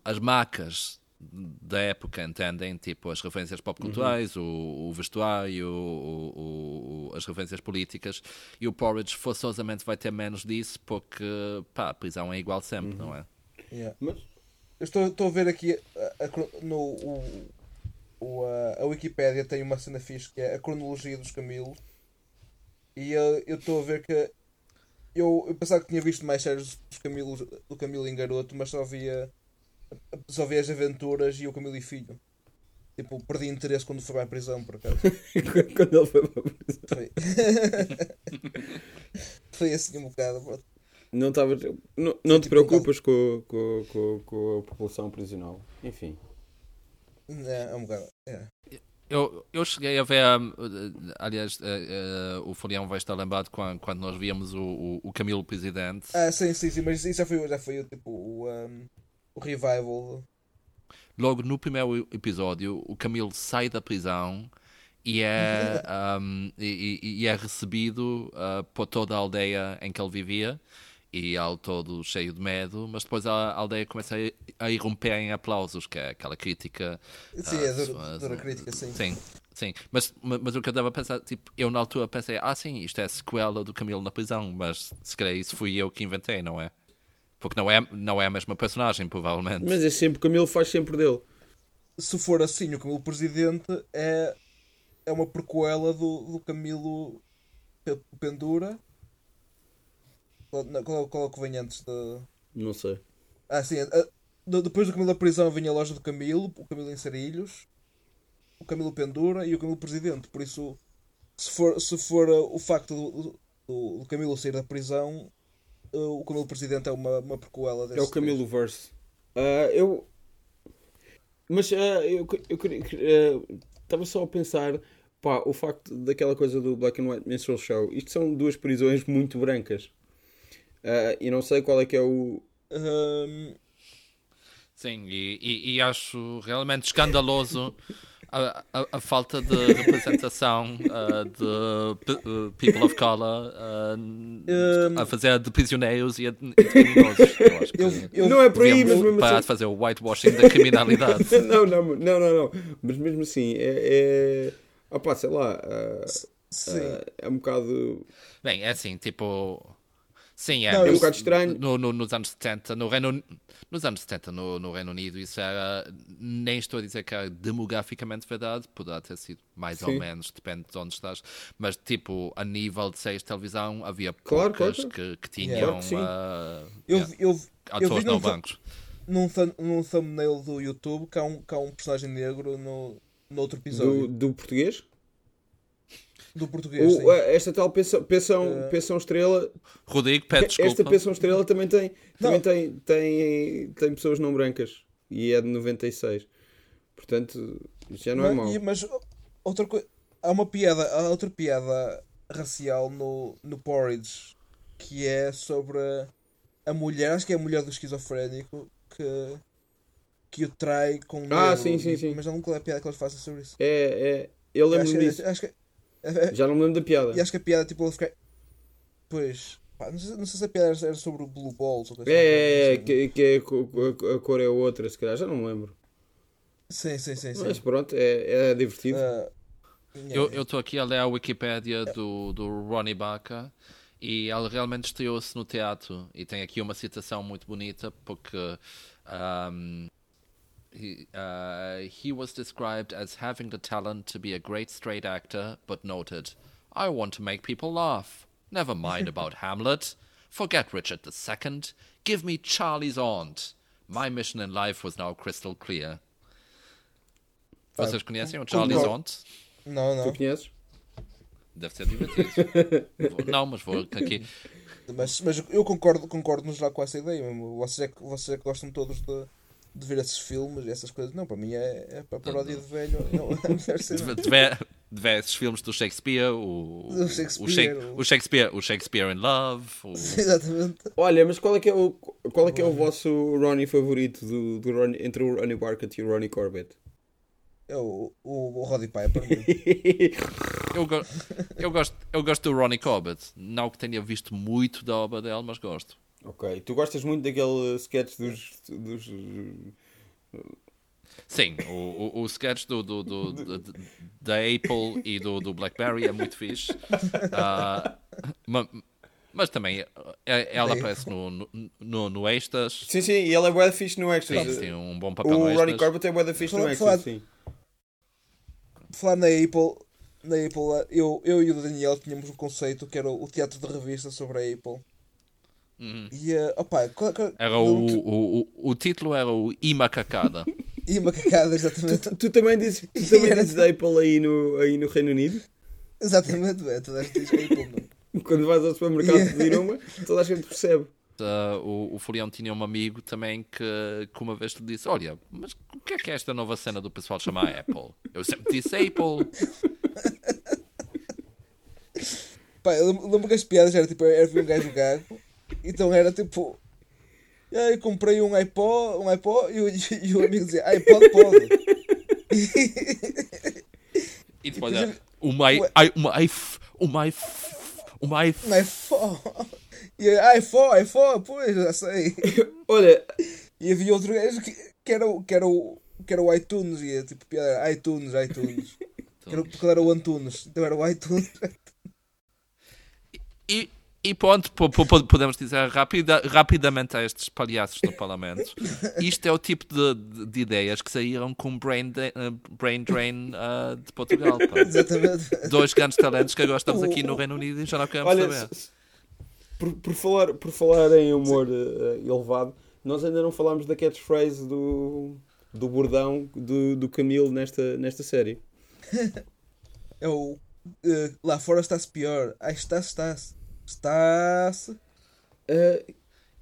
as marcas da época, entendem? Tipo, as referências pop-culturais, o, o vestuário, o- o- as referências políticas. E o Porridge forçosamente vai ter menos disso porque, pá, a prisão é igual sempre, não é?
Yeah.
Mas
Eu estou, estou a ver aqui a, a no, o, o, a, a Wikipédia tem uma cena fixe que é a cronologia dos Camilos e eh, eu estou a ver que eu, eu pensava que tinha visto mais séries dos Camilos do Camilo em garoto, mas só via só via as aventuras e o Camilo e Filho. Tipo, perdi interesse quando foi para a prisão, por acaso.
quando ele foi para a prisão.
Foi, foi assim um bocado. pronto.
Não, estavas- não, não te
tipo um
preocupas com, com, com, com a população prisional. Enfim.
É, é um bocado. É.
Eu, eu cheguei a ver, hum, aliás, eh, eh, o Folião vai estar lembrado quando, quando nós víamos o, o, o Camilo Presidente.
Ah, sim, sim, sim, mas isso já foi, já foi tipo o, um, o revival.
Logo no primeiro episódio, o Camilo sai da prisão e é, um, e, e- é recebido uh, por toda a aldeia em que ele vivia e ele todo cheio de medo, mas depois a aldeia começa a, a irromper em aplausos, que é aquela crítica.
Sim,
ah,
é dura,
su-
dura crítica, sim.
Sim, sim. Mas, ma- mas o que eu estava a pensar, tipo, eu na altura pensei, ah sim, isto é a sequela do Camilo na prisão, mas se calhar isso fui eu que inventei, não é? Porque não é, não é a mesma personagem, provavelmente.
Mas é sempre o Camilo faz sempre dele.
Se for assim, o Camilo Presidente é, é uma prequela do, do Camilo Pe- Pendura. Qual, não, qual, é- qual é o que vem antes da.
Não sei.
Ah, sim. a- depois do Camilo da prisão vinha a loja do Camilo, o Camilo em Sarilhos, o Camilo Pendura e o Camilo Presidente. Por isso, se for, se for uh, o facto do, do, do Camilo sair da prisão, o Camilo Presidente é uma, uma prequela
É o Camilo Verse. Ah, eu. Mas ah, eu, eu queria. ah, Estava só a pensar. Pá, o facto daquela coisa do Black and White Minstrel Show. Isto são duas prisões muito brancas. E não sei qual é que é o.
Um,
Sim, e, e- e acho realmente escandaloso a, a- a falta de representação uh, de uh, people of color uh, a fazer de prisioneiros e de, e de criminosos. Eu acho que
eu, eu,
Não é por aí, mas mesmo
parar
assim.
de fazer o whitewashing da criminalidade.
não, não, não, não, não. Mas mesmo assim, é. é... Pá, sei lá.
sim.
é um bocado.
Bem, é assim, tipo. Sim, é.
Não,
É um bocado estranho.
No, no- nos anos 70, no Reino, nos anos 70 no, no Reino Unido, isso era, nem estou a dizer que era demograficamente verdade, poderá ter sido mais ou
Sim.
menos, depende de onde estás, mas tipo, a nível de séries de televisão, havia
Claro,
poucas
claro.
que, que tinham ah,
Eu,
yeah,
eu, eu
atores
vi num,
bancos.
num thumbnail do YouTube que há um, que há um personagem negro no, no outro episódio.
Do, do português?
Do, português.
O, ah, esta tal pensão, pensão,
Eh,
pensão estrela
Rodrigo, pede
Esta
desculpa.
pensão estrela também tem, também tem, tem, tem pessoas não brancas e é de 96. Portanto, isto já não é
mas,
mau.
e- mas outra coisa. Há uma piada, há outra piada racial no, no Porridge que é sobre a, mulher, acho que é a mulher do esquizofrénico que, que o trai com
Ah, sim, sim, sim.
Mas não qual é a piada que eles fazem sobre isso.
É, é, eu
acho,
lembro-me
que-
disso.
acho que é-
Já não me lembro da piada.
E acho que a piada tipo ele fica. Pois. pá, não, sei, não sei se a piada era sobre o Blue Balls ou coisa
É, é, é,
assim.
que, que é, a, a cor é outra, se calhar, já não me lembro.
Sim, sim, sim. sim.
Mas pronto, é, é divertido.
Ah,
Eu estou aqui a ler a Wikipédia do, do Ronnie Baca E ela realmente estreou-se no teatro. E tem aqui uma citação muito bonita, porque. Um, he, uh, he was described as having the talent to be a great straight actor, but noted, I want to make people laugh. Never mind about Hamlet. Forget Richard II. Give me Charlie's aunt. My mission in life was now crystal clear. Vocês conhecem o Charlie's
concordo.
aunt?
Não,
Tu
não.
conheces?
Deve ser divertido. Não, mas vou aqui.
Mas, mas eu concordo, concordo no geral com essa ideia mesmo. Vocês é que, vocês é que gostam todos de, de ver esses filmes e essas coisas. Não, para mim é, é para paródia de velho. Não, é.
De ver, esses filmes do Shakespeare, o, o,
Shakespeare,
Shake-
o-
o Shakespeare, o Shakespeare in Love, o,
Exatamente.
Olha, mas qual é que é o, qual é, que é o vosso Ronnie favorito do, do Ronnie, entre o Ronnie Barkett e o Ronnie Corbett?
É o, o, o Roddy Piper.
Eu, go- eu, gosto, eu gosto do Ronnie Corbett. Não que tenha visto muito da obra dele, mas gosto.
Ok, tu gostas muito daquele sketch dos. dos
Sim, o, o, o sketch do, do, do- do- da Apple e do, do Blackberry é muito fixe. Ah, ma- mas também é- ela aparece no, no, no, no Extras.
Sim, sim, e ele é bué da fixe no Extras.
Sim, tem um bom papel
o
no
Ronnie
Extras.
Corbett é bué da fixe no Extras,
falar-
sim.
Falar na Apple, na Apple eu, eu e o Daniel tínhamos um conceito que era o teatro de revista sobre a Apple.
Uhum.
E, uh, opa, qual, qual,
Era o, o, o, o título era o Imacacada.
E uma cacada, exatamente.
Tu também dizes, tu também
Era-
dizes Apple aí no, aí no Reino Unido?
Exatamente, é, toda a gente diz Apple, não.
Quando vais ao supermercado pedir uma, toda a gente percebe.
Uh, o, o Folião tinha um amigo também que, que uma vez lhe disse: Olha, mas o que é que é esta nova cena do pessoal chamar Apple? Eu sempre disse Apple.
Pá, eu lembro lembro que as piadas era tipo, era um gajo gago, então era tipo, "Ah, eu comprei um iPod, um iPod e, o, e o amigo dizia, iPod pode.
E depois
Tipo,
é, o my, I, o my, f- o my, f- o my, f-
Um iPhone. E iPhone, iPhone, pois, já sei.
Olha,
E havia outro gajo que, que, era, o- que, era, o, que era o iTunes, e a, tipo, piada era iTunes, iTunes. Que era, porque era o Antunes, então era o iTunes.
E, e pronto, po- po- po- podemos dizer rapida, rapidamente a estes palhaços do Parlamento. Isto é o tipo de, de- de ideias que saíram com brain, de- eh, brain drain ah, de Portugal. pá.
Exatamente.
Dois grandes talentos que agora estamos aqui no Reino Unido e já não queremos
olha
saber.
por, por, falar, por falar em humor eh, elevado, nós ainda não falámos da catchphrase do, do bordão do, do Camilo nesta, nesta série.
É o. lá fora está-se pior. Ah, está-se, está-se. Está-se.
Eh,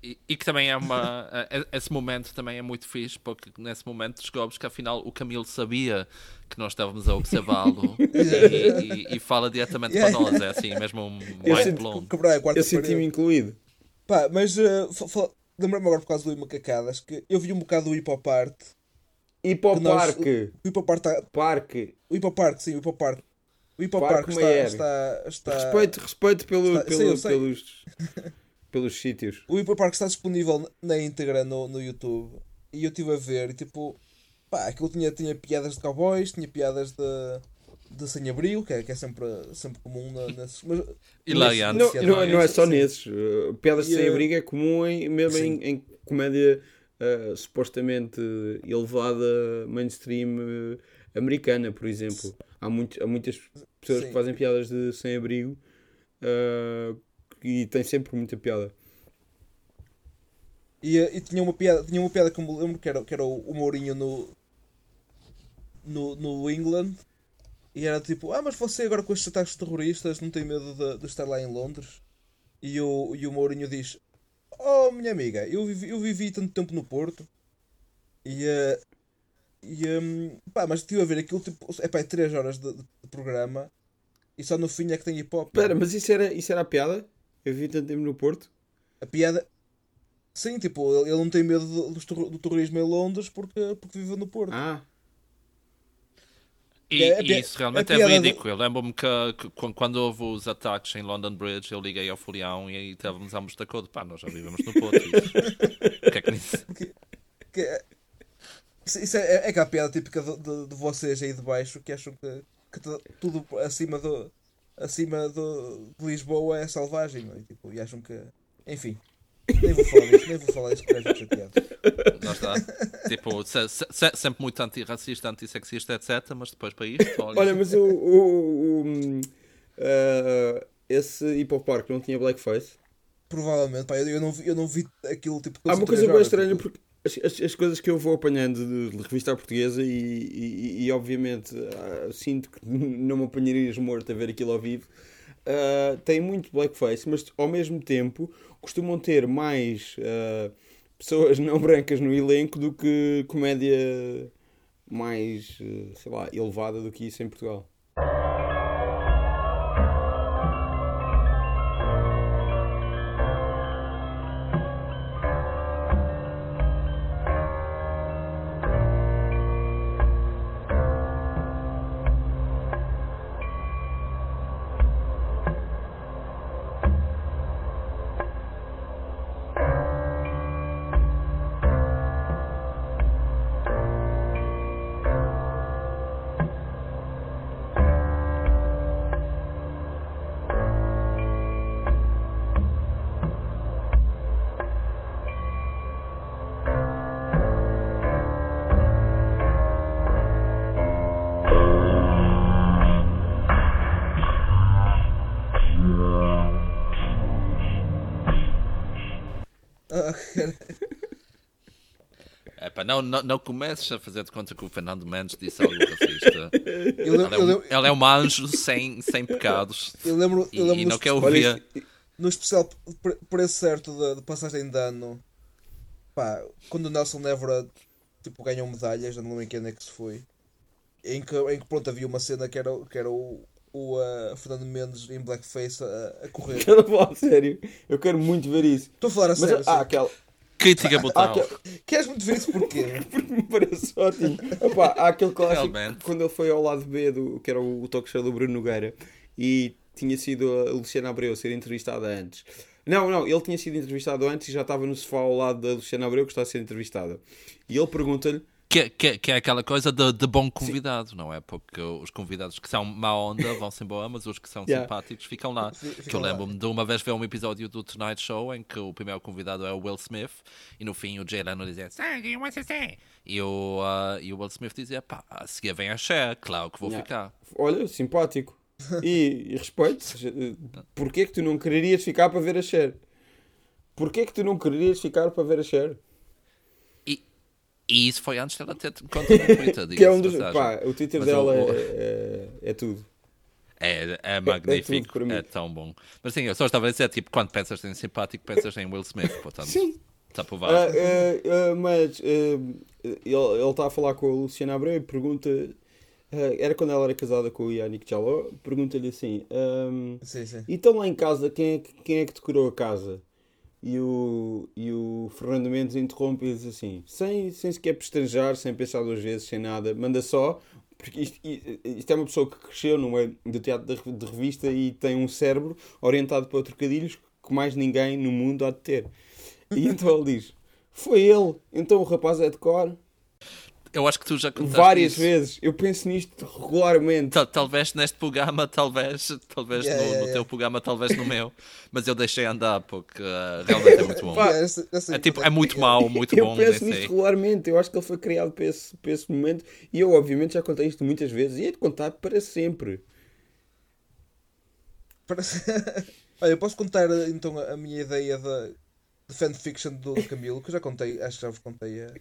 E, e que também é uma. eh, Esse momento também é muito fixe, porque nesse momento descobres que afinal o Camilo sabia que nós estávamos a observá-lo e, e- e fala diretamente para nós. É assim, mesmo um mind blown.
Eu senti-me incluído.
Pá, mas uh, lembrei-me agora por causa do Imacacadas que eu vi um bocado do Hip Hop Art.
E para o
Que nós-
parque.
O Hip Hop Art, tá-
Parque.
o Hip Hop Art, sim, o Hip Hop Art. O Hip Hop está, está, está,
Respeito, respeito pelo,
Está-
pelo-
sei.
pelos, pelos sítios.
O Hip Hop está disponível na íntegra no, no YouTube. E eu estive a ver e tipo, pá, aquilo tinha, tinha piadas de cowboys, tinha piadas de, de sem-abrigo, que é, que é sempre, sempre comum na- nesses. Mas,
Hilariante.
Não,
Sim,
não, não é só
sim.
nesses. Uh, piadas
E,
sem
uh,
abrigo é comum em, mesmo em, em comédia uh, supostamente elevada, mainstream uh, americana, por exemplo. Há, muito, há muitas pessoas
Sim.
que fazem piadas de sem abrigo uh, e tem sempre muita piada.
E, eh, e tinha uma piada, tinha uma piada que eu me lembro que era, que era o, o Mourinho no, no, no England e era tipo, ah, mas você agora com estes ataques terroristas não tem medo de, de estar lá em Londres? E o, e o Mourinho diz, oh minha amiga, eu vivi, eu vivi tanto tempo no Porto e, eh, e hum, pá, mas estive a ver aquilo tipo, é pá, é 3 horas de, de programa e só no fim é que tem hip hop.
Espera, mas isso era, isso era a piada? Eu vi tanto tempo no Porto.
A piada. Sim, tipo, ele ele não tem medo do, do terro- do terrorismo em Londres porque, porque vive no Porto.
Ah,
E,
É, é
e isso realmente
é
é,
piada do-
ridículo. Eu lembro-me que, que qu- quando houve os ataques em London Bridge, eu liguei ao Folião e aí estávamos ambos de acordo. Pá, nós já vivemos no Porto. O que é que nisso?
Que é, isso isso é, é aquela piada típica de, de, de vocês aí de baixo que acham que, que tudo acima do. acima do, de Lisboa é selvagem, não é? Tipo, e acham que. Enfim. Nem vou falar disso, nem vou falar disso chateado.
Lá está. tipo, se- se- se- sempre muito antirracista, antissexista, etc. Mas depois para isto, olha,
Olha, mas o. o, o ah, esse Hip Hop Park não tinha blackface?
Provavelmente, pá, eu, eu não vi, eu não vi aquilo tipo.
Há uma coisa bem estranha
tipo,
porque as, as, as coisas que eu vou apanhando de, revista portuguesa e, e, e, obviamente ah, sinto que não me apanharias morto a ver aquilo ao vivo. ah, tem muito blackface, mas ao mesmo tempo costumam ter mais ah, pessoas não brancas no elenco do que comédia mais, ah, sei lá, elevada do que isso em Portugal.
Não, não, não comeces a fazer de conta que o Fernando Mendes disse algo racista.
eu, lembro,
Ela é,
eu,
um,
lembro,
ela é um anjo sem, sem pecados.
eu lembro,
E,
eu lembro
e
no
não quer ouvir.
Olha,
no especial pre- preço certo de, de passagem de ano, pá, quando o Nelson Évora tipo, ganhou medalhas, já não lembro em quem é que se foi, em que, em que pronto, havia uma cena que era, que era o, o ah, Fernando Mendes em blackface a, a correr.
Estás a falar sério? Eu quero muito ver isso.
Estou a falar a
Mas
sério.
há
sim.
aquela.
Crítica brutal.
aquela
Queres muito ver isso porquê?
porque me parece ótimo. Opa, há aquele clássico
Realmente.
quando ele foi ao lado B do que era o talk show do Bruno Nogueira e tinha sido a Luciana Abreu ser entrevistada antes. Não, não, ele tinha sido entrevistado antes e já estava no sofá ao lado da Luciana Abreu que está a ser entrevistada. E ele pergunta-lhe
Que, que, que é aquela coisa de, de bom convidado, não é? Porque os convidados que são má onda vão-se embora, mas os que são
Yeah.
simpáticos ficam lá.
Fi-
que eu lembro-me de uma vez ver um episódio do Tonight Show em que o primeiro convidado é o Will Smith e no fim o Jay Leno dizia Sangue, você tem? E o, ah, e o Will Smith dizia pá, a seguir vem a Cher, claro que vou
Yeah.
ficar.
Olha, simpático. E, e respeito. Porquê que tu não quererias ficar para ver a Cher? Porquê que tu não quererias ficar para ver a Cher?
E, isso foi antes dela ter conta no Twitter,
Que é um dos. Pá, o Twitter
Mas
dela
o-
é, é, é tudo.
É, é magnífico,
para mim.
é, tão bom. Mas sim, eu só estava a dizer, tipo, quando pensas em simpático, pensas em Will Smith, portanto,
Sim.
está provado.
ah, ah, mas ah, ele ele está a falar com a Luciana Abreu e pergunta. era quando ela era casada com o Yannick Jaló. Pergunta-lhe assim: ahm,
Sim, sim.
Então lá em casa, quem é, que- quem é que decorou a casa? E o, e o Fernando Mendes interrompe e diz assim: sem, sem sequer pestanejar, sem pensar duas vezes, sem nada, manda só. Porque isto, isto é uma pessoa que cresceu no meio do teatro de, revista e tem um cérebro orientado para trocadilhos que mais ninguém no mundo há de ter. E então ele diz: Foi ele, então o rapaz é de cor.
Eu acho que tu já contaste
Várias
isso.
vezes. Eu penso nisto regularmente.
Tal- Talvez neste programa, talvez, talvez
Yeah,
no,
yeah,
no
yeah.
teu programa, talvez no meu, mas eu deixei andar porque ah, realmente é muito bom.
Pá,
É tipo, é muito mau, muito
eu
bom,
penso
nem
nisto regularmente. Eu acho que ele foi criado para esse, para esse momento. E eu, obviamente, já contei isto muitas vezes. E hei de contar para sempre.
Parece- Olha, eu posso contar então a minha ideia da de fanfiction do, do Camilo, que eu já contei, acho que já vos contei a,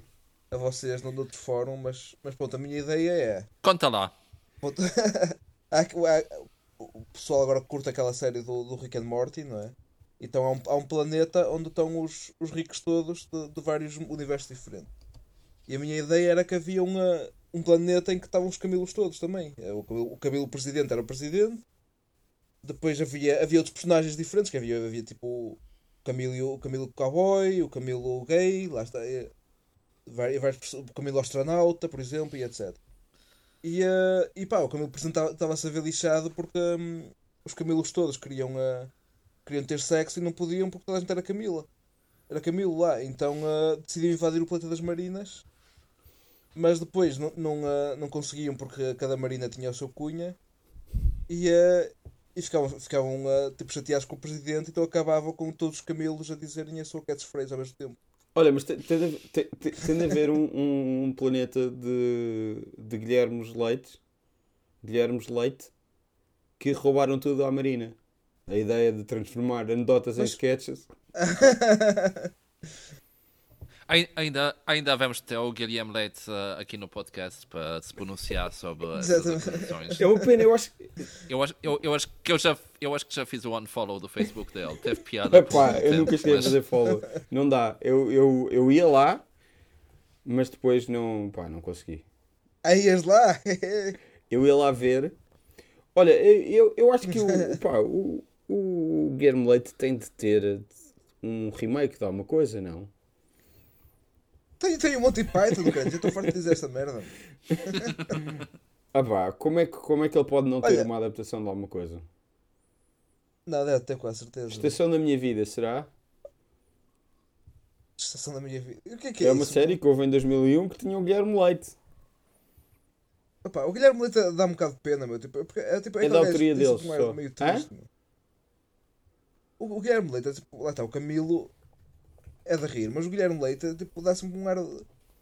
a vocês no outro fórum, mas, mas pronto, a minha ideia é.
Conta lá.
pronto, há- há- o pessoal agora curta aquela série do, do Rick and Morty, não é? Então há um, há um planeta onde estão os, os ricos todos de, de vários universos diferentes. E a minha ideia era que havia uma, um planeta em que estavam os Camilos todos também. É, O Camilo, o Camilo presidente era o presidente. Depois havia, havia outros personagens diferentes, que havia, havia tipo o Camilo, o Camilo Cowboy, o Camilo Gay, lá está, é, várias, perso- o Camilo Astronauta, por exemplo, e etc. E, eh, e pá, o Camilo estava-se a ver lixado porque hum, os Camilos todos queriam, eh, queriam ter sexo e não podiam porque toda a gente era Camila. Era Camilo lá, então eh, decidiram invadir o planeta das Marinas, mas depois não, não, eh, não conseguiam porque cada Marina tinha o seu cunha. E, e ficavam, ficavam uh, tipo, chateados com o presidente, então acabavam com todos os camelos a dizerem a sua catchphrase ao mesmo tempo.
Olha, mas tem, tem, de haver- tem, tem- tem de haver um, um, um planeta de, de Guilhermes Leite, Guilhermes Leite, que roubaram tudo à Marina. A ideia de transformar anedotas em
Mas-
sketches.
Ai- Ainda, ainda vamos ter o Guilherme Leite uh, aqui no podcast para se pronunciar sobre essas
Exatamente.
acusações.
É uma pena, eu acho.
Eu acho, eu, eu acho que eu já, eu acho que já fiz o unfollow do Facebook dele. Teve piada.
Epá, eu
tempo,
nunca cheguei a
mas-
fazer follow. Não dá. Eu, eu, eu ia lá, mas depois não, pá, não consegui.
Aí ias lá!
Eu ia lá ver. Olha, eu, eu, eu acho que o, pá, o, o Guilherme Leite tem de ter um remake de alguma coisa, não?
Tem, tem o Monty Python, cara. Eu estou farto de dizer esta merda.
Ah pá, como é que, como é que ele pode não ter
Olha-
uma adaptação de alguma coisa?
Não, deve ter com a certeza.
Estação da Minha Vida, será?
Estação da minha vida. O que é que
É,
é,
uma
isso?
série que houve em 2001 que tinha o Guilherme Leite.
Opa, o Guilherme Leite dá um bocado de pena, meu. Tipo, é, porque é, tipo,
É da autoria
tem
deles,
um
só.
meio triste, meu. O, o Guilherme Leite, é, tipo, lá está, o Camilo é de rir, mas o Guilherme Leite é, tipo, dá sempre um ar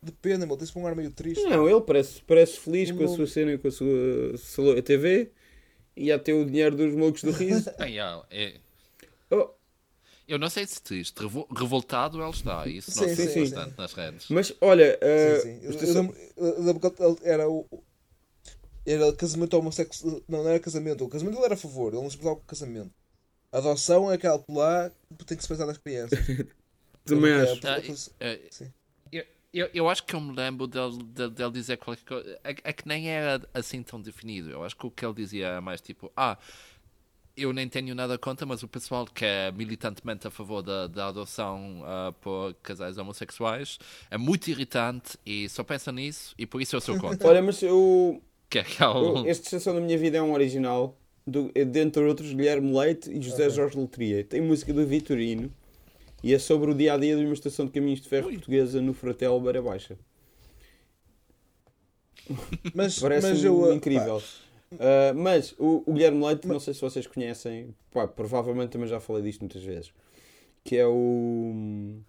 de pena, meu. Tem sempre um ar meio triste.
Não, ele parece, parece feliz com a sua cena e com a sua TV e a ter o dinheiro dos malucos do riso.
Ah, é-
Oh,
eu não sei se triste, revo- revoltado ele está. Isso
Sim,
não
sim,
sei
sim.
bastante nas redes.
mas olha, uh,
Sim, sim. Eu, eu lembro, eu lembro que ele era o. Era casamento homossexual. Não, não era casamento. O casamento ele era a favor, ele não se importava com o casamento. A adoção é aquela lá que tem que se pensar nas crianças.
também
Ele-
acho.
é-
Ah, é-
Sim.
eu, eu, eu acho que eu me lembro dele, dele, dele dizer qualquer coisa. É, é que nem era assim tão definido. Eu acho que o que ele dizia era mais tipo: Ah, eu nem tenho nada contra, mas o pessoal que é militantemente a favor da, da adoção ah, por casais homossexuais é muito irritante e só pensa nisso e por isso eu sou contra.
Olha, mas eu,
que é aquele...
eu- esta estação da minha vida é um original, do, é, dentre outros, Guilherme Leite e José Jorge Letria. Tem música do Vitorino e é sobre o dia a dia de uma estação de caminhos de ferro portuguesa no Fratel Beira Baixa.
Mas,
Parece
mas eu. uh,
incrível. Uh, mas o, o Guilherme Leite, não sei se vocês conhecem, pá, provavelmente também já falei disto muitas vezes, que é o,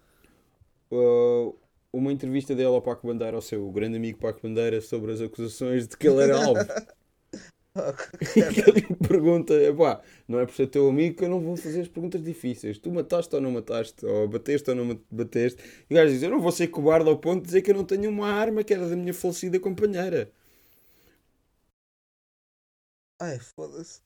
o- uma entrevista dele ao Paco Bandeira, ao seu grande amigo Paco Bandeira, sobre as acusações de que ele era alvo. que ele lhe pergunta, pá, não é por ser teu amigo que eu não vou fazer as perguntas difíceis. Tu mataste ou não mataste? Ou bateste ou não bateste? E o gajo diz, eu não vou ser cobarde ao ponto de dizer que eu não tenho uma arma que era da minha falecida companheira.
Ai, foda-se.